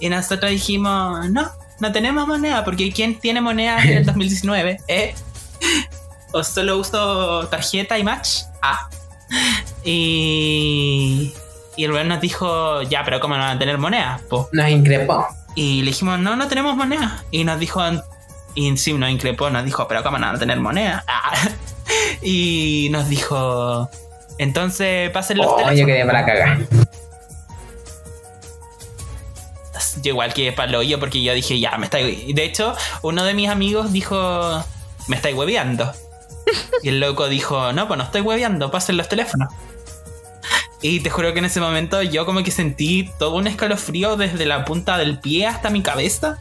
Y nosotros dijimos, no, no tenemos moneda, porque ¿quién tiene moneda en el <laughs> 2019? ¿Eh? O solo uso tarjeta y match. Ah. <laughs> Y, y el weón nos dijo, ya, pero ¿cómo no van a tener moneda? Po. nos increpó. Y le dijimos, no, no tenemos moneda. Y nos dijo, y sí, nos increpó, nos dijo, pero ¿cómo no van a tener moneda? <laughs> Ah. Y nos dijo, entonces pasen los Oh, yo teléfonos. quedé para cagar. Yo igual que palo yo porque yo dije, ya, me estáis... De hecho, uno de mis amigos dijo, me estáis hueveando. Y el loco dijo, no, pues no estoy hueveando, pasen los teléfonos. Y te juro que en ese momento yo como que sentí todo un escalofrío desde la punta del pie hasta mi cabeza.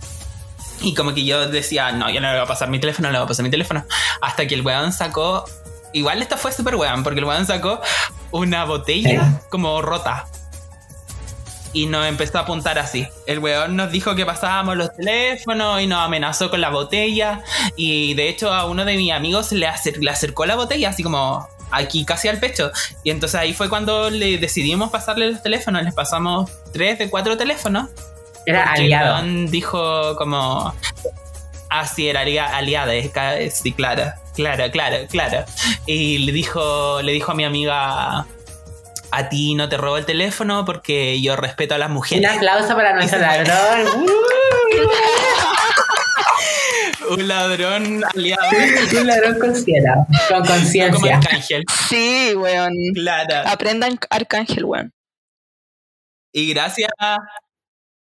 Y como que yo decía, no, yo no le voy a pasar mi teléfono, no le voy a pasar mi teléfono. Hasta que el weón sacó... Igual esta fue súper weón, porque el weón sacó una botella como rota. Y nos empezó a apuntar así. El weón nos dijo que pasábamos los teléfonos y nos amenazó con la botella. Y de hecho a uno de mis amigos le, acer- le acercó la botella, así como aquí casi al pecho. Y entonces ahí fue cuando le decidimos pasarle los teléfonos. Les pasamos tres de cuatro teléfonos. Era aliado. El weón dijo como... Así era alia- aliada, sí, claro, claro, claro, claro. Y le dijo, le dijo a mi amiga, a ti no te robo el teléfono porque yo respeto a las Un mujeres. aplauso para nuestro ladrón. <laughs> Un ladrón aliado Un ladrón con cielo, con como conciencia. Arcángel. Sí, weón. Claro. Aprendan Arcángel, weón. Y gracias a,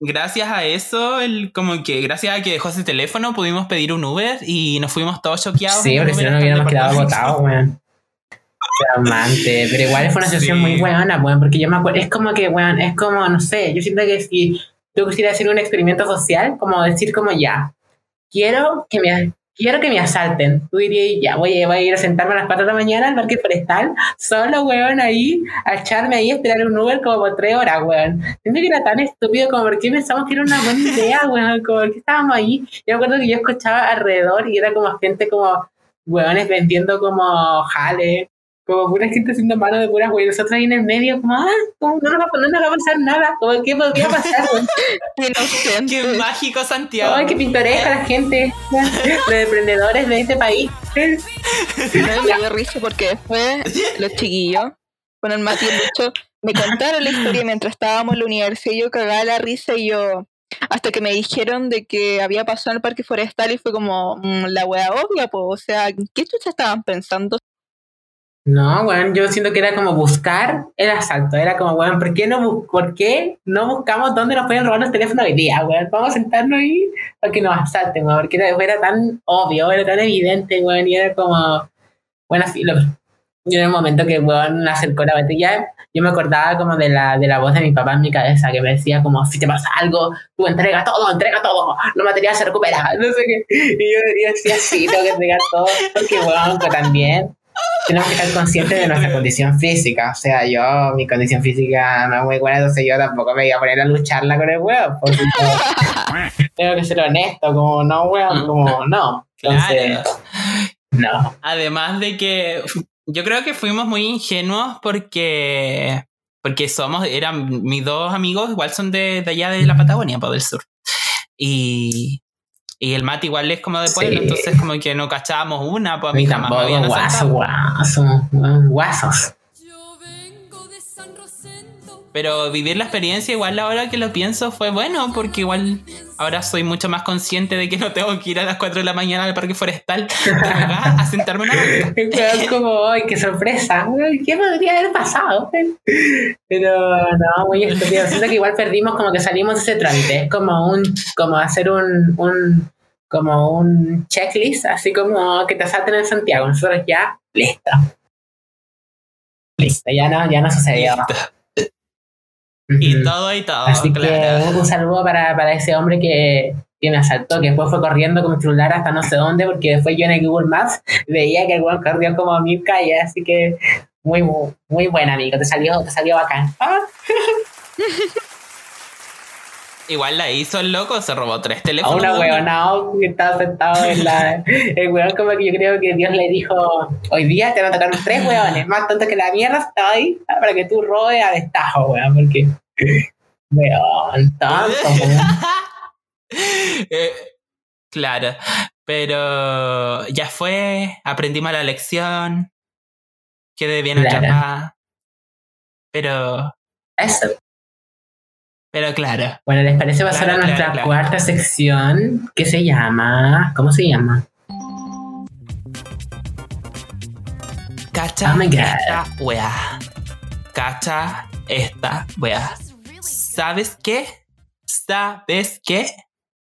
gracias a eso, el, como que gracias a que dejó ese teléfono, pudimos pedir un Uber y nos fuimos todos choqueados. Sí, porque si no nos hubiéramos quedado agotados, weón. Amante, pero igual fue una sesión Sí. muy buena, weón, porque yo me acuerdo, es como que, weón, es como, no sé, yo siento que si yo quisiera hacer un experimento social, como decir como ya, quiero que me, quiero que me asalten, tú dirías, ya, voy, a- voy a ir a sentarme a las 4 de la mañana al parque forestal, solo, weón, ahí, a echarme ahí, a esperar un Uber como por 3 horas, weón. Siento que era tan estúpido como, ¿por qué pensamos que era una buena idea, weón? Como, ¿por qué estábamos ahí? Yo me acuerdo que yo escuchaba alrededor y era como gente como, weones vendiendo como jale, como pura gente haciendo mano de puras weón. Nosotros ahí en el medio, como, ah, como, no, nos va, no nos va a pasar nada, como, ¿qué podría pasar? <laughs> Qué mágico Santiago. Ay, qué pintoresca la gente, <laughs> los emprendedores de este país. Me dio risa porque después los chiquillos, con el Mati Lucho, me contaron la historia mientras estábamos en la universidad y yo cagaba la risa y yo, hasta que me dijeron de que había pasado en el parque forestal y fue como, mm, la wea obvia, pues, o sea, ¿qué chucha estaban pensando? No, weón, yo siento que era como buscar el asalto. Era como, weón, ¿por qué no, ¿por qué no buscamos dónde nos pueden robar los teléfonos hoy día, weón? Vamos a sentarnos ahí para que nos asalten, weón. Porque era, era tan obvio, era tan evidente, weón, y era como, bueno, así, lo, yo en el momento que, weón, acercó la botella, yo me acordaba como de la, de la voz de mi papá en mi cabeza, que me decía como, si te pasa algo, tú entrega todo, entrega todo, lo material se recupera, <laughs> no sé qué. Y yo, decía, sí, tengo que entregar todo, porque, weón, también tenemos que estar conscientes de nuestra condición física. O sea, yo, mi condición física no es muy buena, entonces yo tampoco me voy a poner a lucharla con el huevo. Porque <laughs> tengo que ser honesto, como no, weón, como no. Entonces, Claro. no. Además de que yo creo que fuimos muy ingenuos porque porque somos eran mis dos amigos igual son de, de allá de la Patagonia, pues del sur. Y y el Mati igual es como de pueblo, Sí. entonces como que no cachábamos una, pues a mí jamás me habían guaso, guaso, guasos. Pero vivir la experiencia igual ahora que lo pienso fue bueno, porque igual ahora soy mucho más consciente de que no tengo que ir a las 4 de la mañana al parque forestal <laughs> a sentarme en una. Es como, ¡ay, qué sorpresa! ¿Qué podría haber pasado? Pero no, muy estúpido. Siento que igual perdimos como que salimos de ese trámite. Es como un, como hacer un, un, como un checklist, así como que te salten en Santiago. Nosotros ya, listo. Listo, ya no, ya no sucedió. Y todo y todo, Así claro. que un saludo para, para ese hombre que, que me asaltó, que después fue corriendo con mi celular hasta no sé dónde, porque después yo en el Google Maps <laughs> veía que el weón corrió como a mil calles, así que muy, muy buen amigo, te salió, te salió bacán. Ah, <laughs> Igual la hizo el loco, se robó tres a teléfonos. una weón. weona que estaba sentado en la. <laughs> El weón, como que yo creo que Dios le dijo: Hoy día te van a tocar tres weones, más tontos que la mierda, está ahí para que tú robes a destajo, weón, porque. Weón, tonto, weón. <laughs> Eh, claro, pero ya fue, aprendimos la lección, quedé bien Claro. atrapada. Pero, Eso. Pero claro, Bueno, ¿les parece pasar Claro, a nuestra claro, claro. cuarta sección que se llama... ¿Cómo se llama? cacha Oh my God. esta weá. Cacha esta weá. ¿Sabes qué? ¿Sabes qué?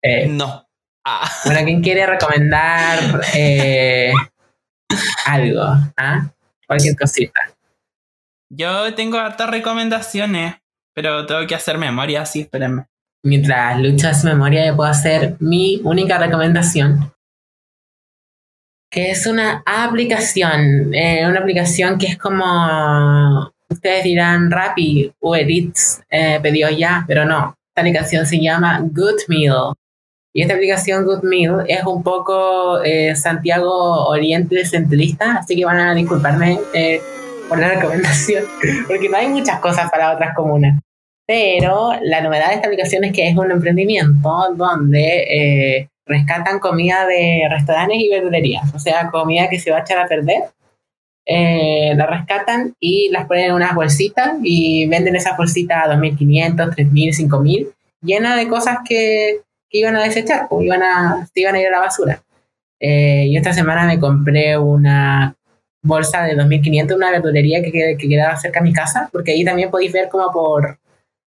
Eh, No. Ah. bueno, ¿quién quiere recomendar eh, algo? ¿Ah? Cualquier cosita. Yo tengo hartas recomendaciones, pero tengo que hacer memoria, así, espérenme. Mientras Lucho hace memoria, yo puedo hacer mi única recomendación. Que es una aplicación. eh, una aplicación que es como... Ustedes dirán Rappi, Uber Eats, eh, ya, pero no. Esta aplicación se llama Good Meal. Y esta aplicación Good Meal es un poco eh, Santiago Oriente centralista, así que van a disculparme eh, por la recomendación, <laughs> porque no hay muchas cosas para otras comunas. Pero la novedad de esta aplicación es que es un emprendimiento donde eh, rescatan comida de restaurantes y verdulerías, o sea, comida que se va a echar a perder. eh, la rescatan y las ponen en unas bolsitas y venden esas bolsitas a 2.500, 3.000, 5.000, llenas de cosas que, iban a desechar, pues, iban a, se iban a ir a la basura. Eh, y esta semana me compré una bolsa de 2.500 en una verdulería que, que quedaba cerca de mi casa, porque ahí también podéis ver como por,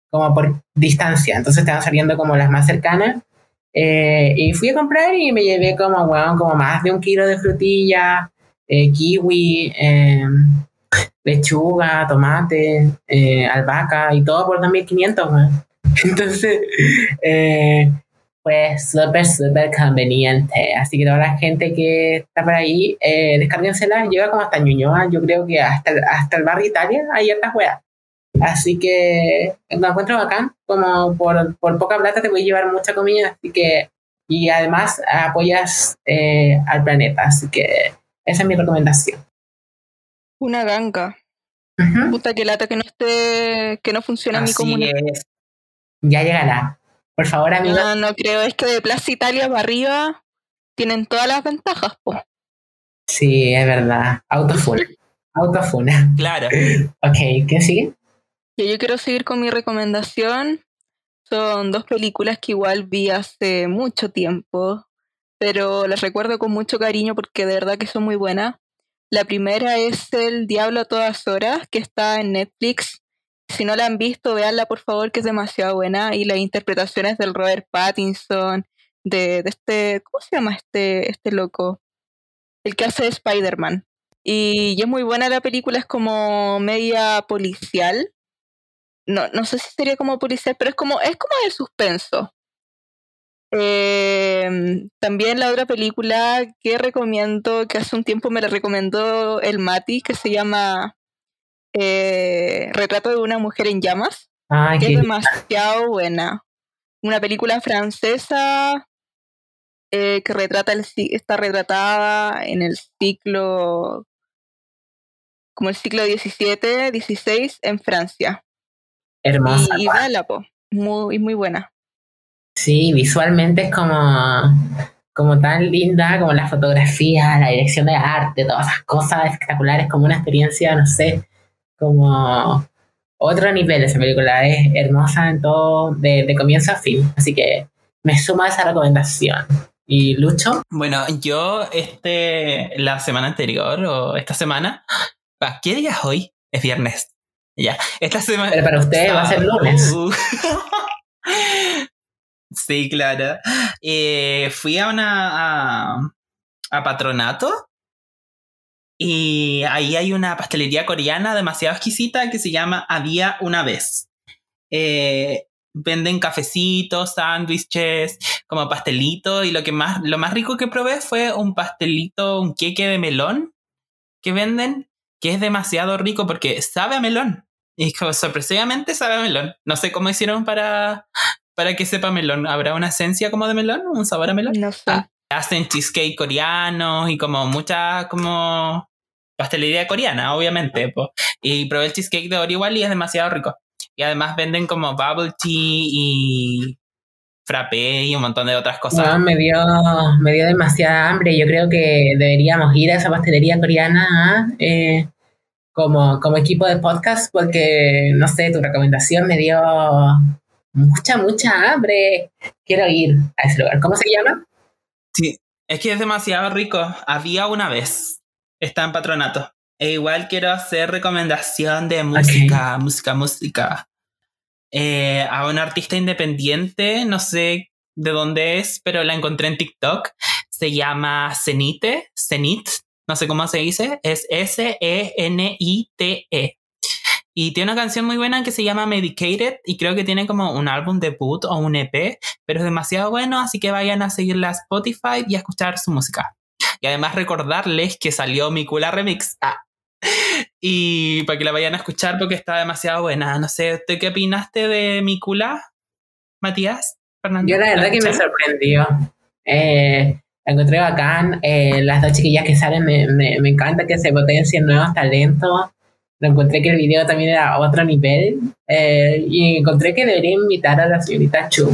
como por distancia, entonces van saliendo como las más cercanas. Eh, y fui a comprar y me llevé como, weón, como más de un kilo de frutilla, eh, kiwi, eh, lechuga, tomate, eh, albahaca y todo por 2.500, weón. <laughs> Entonces, pues súper, súper conveniente. Así que toda la gente que está por ahí, eh, descárguensela, llega como hasta Ñuñoa, yo creo que hasta, hasta el barrio Italia hay hartas weas. Así que lo encuentro bacán, como por, por poca plata te puedes llevar mucha comida, así que, y además apoyas eh, al planeta, así que esa es mi recomendación. Una ganga. Ujú. Puta que lata que no esté, que no funciona en mi comuna. es. Ya llegará. Por favor, amigos. No, no creo, es que de Plaza Italia para arriba tienen todas las ventajas, po. Sí, es verdad. Autofuna. <laughs> Autofuna. Claro. Ok, ¿qué sigue? Yo quiero seguir con mi recomendación. Son dos películas que igual vi hace mucho tiempo, pero las recuerdo con mucho cariño porque de verdad que son muy buenas. La primera es El Diablo a todas horas, que está en Netflix. Si no la han visto, véanla por favor, que es demasiado buena. Y las interpretaciones del Robert Pattinson, de, de este, ¿cómo se llama este, este loco? El que hace de Spider-Man. Y, y es muy buena la película, es como media policial. No, no sé si sería como policial, pero es como, es como de suspenso. Eh, también la otra película que recomiendo, que hace un tiempo me la recomendó el Mati, que se llama eh, Retrato de una mujer en llamas, Ay, que es demasiado buena. Una película francesa eh, que retrata el, está retratada en el ciclo como el siglo XVII, XVI en Francia. Hermosa. y y véala, po. Muy, muy buena. Sí, visualmente es como, como tan linda, como la fotografía, la dirección de arte, todas esas cosas espectaculares, como una experiencia, no sé, como otro nivel esa película. Es hermosa en todo, de, de comienzo a fin. Así que me suma a esa recomendación. ¿Y Lucho? Bueno, yo este, la semana anterior o esta semana, ¿a ¿qué día es hoy? Es viernes. Ya, esta semana... Pero para ustedes va a ser lunes. Uh. <laughs> sí, claro. Eh, fui a una... A, a patronato y ahí hay una pastelería coreana demasiado exquisita que se llama Había una vez. Eh, venden cafecitos, sándwiches, como pastelitos y lo que más lo más rico que probé fue un pastelito, un queque de melón que venden que es demasiado rico porque sabe a melón. Y como sorpresivamente sabe a melón. No sé cómo hicieron para para que sepa melón. ¿Habrá una esencia como de melón? ¿Un sabor a melón? No sé. Ah. Hacen cheesecake coreanos y como mucha como pastelería coreana, obviamente. po. Y probé el cheesecake de Oreo igual y es demasiado rico. Y además venden como bubble tea y frappé y un montón de otras cosas. No, me dio, me dio demasiada hambre. Yo creo que deberíamos ir a esa pastelería coreana ¿ah? Eh, como, como equipo de podcast porque, no sé, tu recomendación me dio mucha, mucha hambre. Quiero ir a ese lugar. ¿Cómo se llama? Sí, es que es demasiado rico. Había una vez. Está en patronato. E igual quiero hacer recomendación de música, música, música. Eh, a una artista independiente, no sé de dónde es, pero la encontré en TikTok. Se llama Cenite, Cenit, no sé cómo se dice. Es S-E-N-I-T-E. Y tiene una canción muy buena que se llama Medicated y creo que tiene como un álbum debut o un EP, pero es demasiado bueno, así que vayan a seguirla a Spotify y a escuchar su música. Y además recordarles que salió mi Cula Remix. Ah. Y para que la vayan a escuchar porque está demasiado buena. No sé, ¿usted qué opinaste de mi Cula, Matías? Fernando? Yo la verdad que me sorprendió. Eh, encontré bacán. Eh, las dos chiquillas que salen me, me, me encanta que se potencien nuevos talentos. Encontré que el video también era otro nivel. Eh, y encontré que debería invitar a la señorita Chu.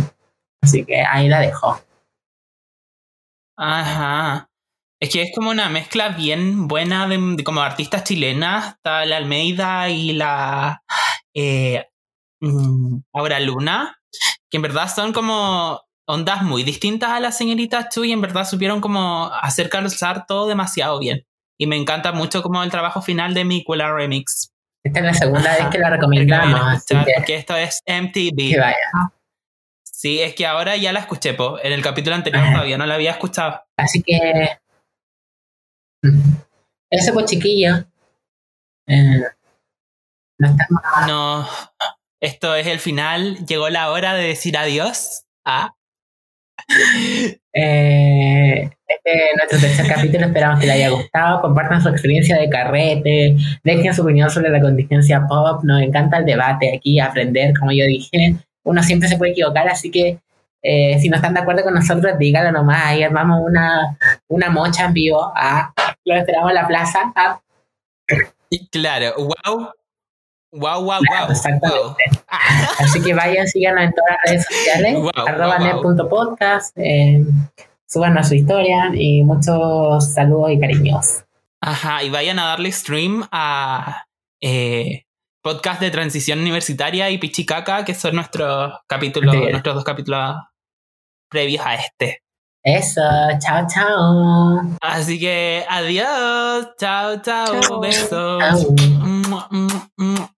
Así que ahí la dejo. Ajá. Es que es como una mezcla bien buena de, como artistas chilenas. Está la Almeida y la eh, mm, Luna, que en verdad son como ondas muy distintas a la señorita Chu y en verdad supieron como hacer calzar todo demasiado bien. Y me encanta mucho como el trabajo final de mi Cula Remix. Esta es la segunda Ajá. vez que la recomendamos. a escuchar, que, porque esto es MTV. que vaya. Sí, es que ahora ya la escuché, po. En el capítulo anterior Ajá. todavía no la había escuchado. Así que. Eso pues chiquillo. Eh, no estamos No, esto es el final. Llegó la hora de decir adiós. Ah, Eh, este es nuestro tercer capítulo, esperamos que les haya gustado. Compartan su experiencia de carrete, dejen su opinión sobre la contingencia pop. Nos encanta el debate aquí, aprender, como yo dije. Uno siempre se puede equivocar, así que eh, si no están de acuerdo con nosotros, díganlo nomás. Ahí armamos una, una mocha en vivo. Ah, lo esperamos en la plaza. Ah, y claro, wow. Wow, wow, Claro, wow. exactamente. wow. Así que vayan, síganos en todas las redes sociales, Wow, arroba wow, wow. net.podcast, eh, súbanos su historia y muchos saludos y cariños. Ajá, y vayan a darle stream a eh, podcast de transición universitaria y Pichicaca, que son nuestros capítulos, nuestros dos capítulos previos a este. Eso, chao, chao. Así que adiós, chao, chao, Chao. besos. Chao. Mua, mua, mua.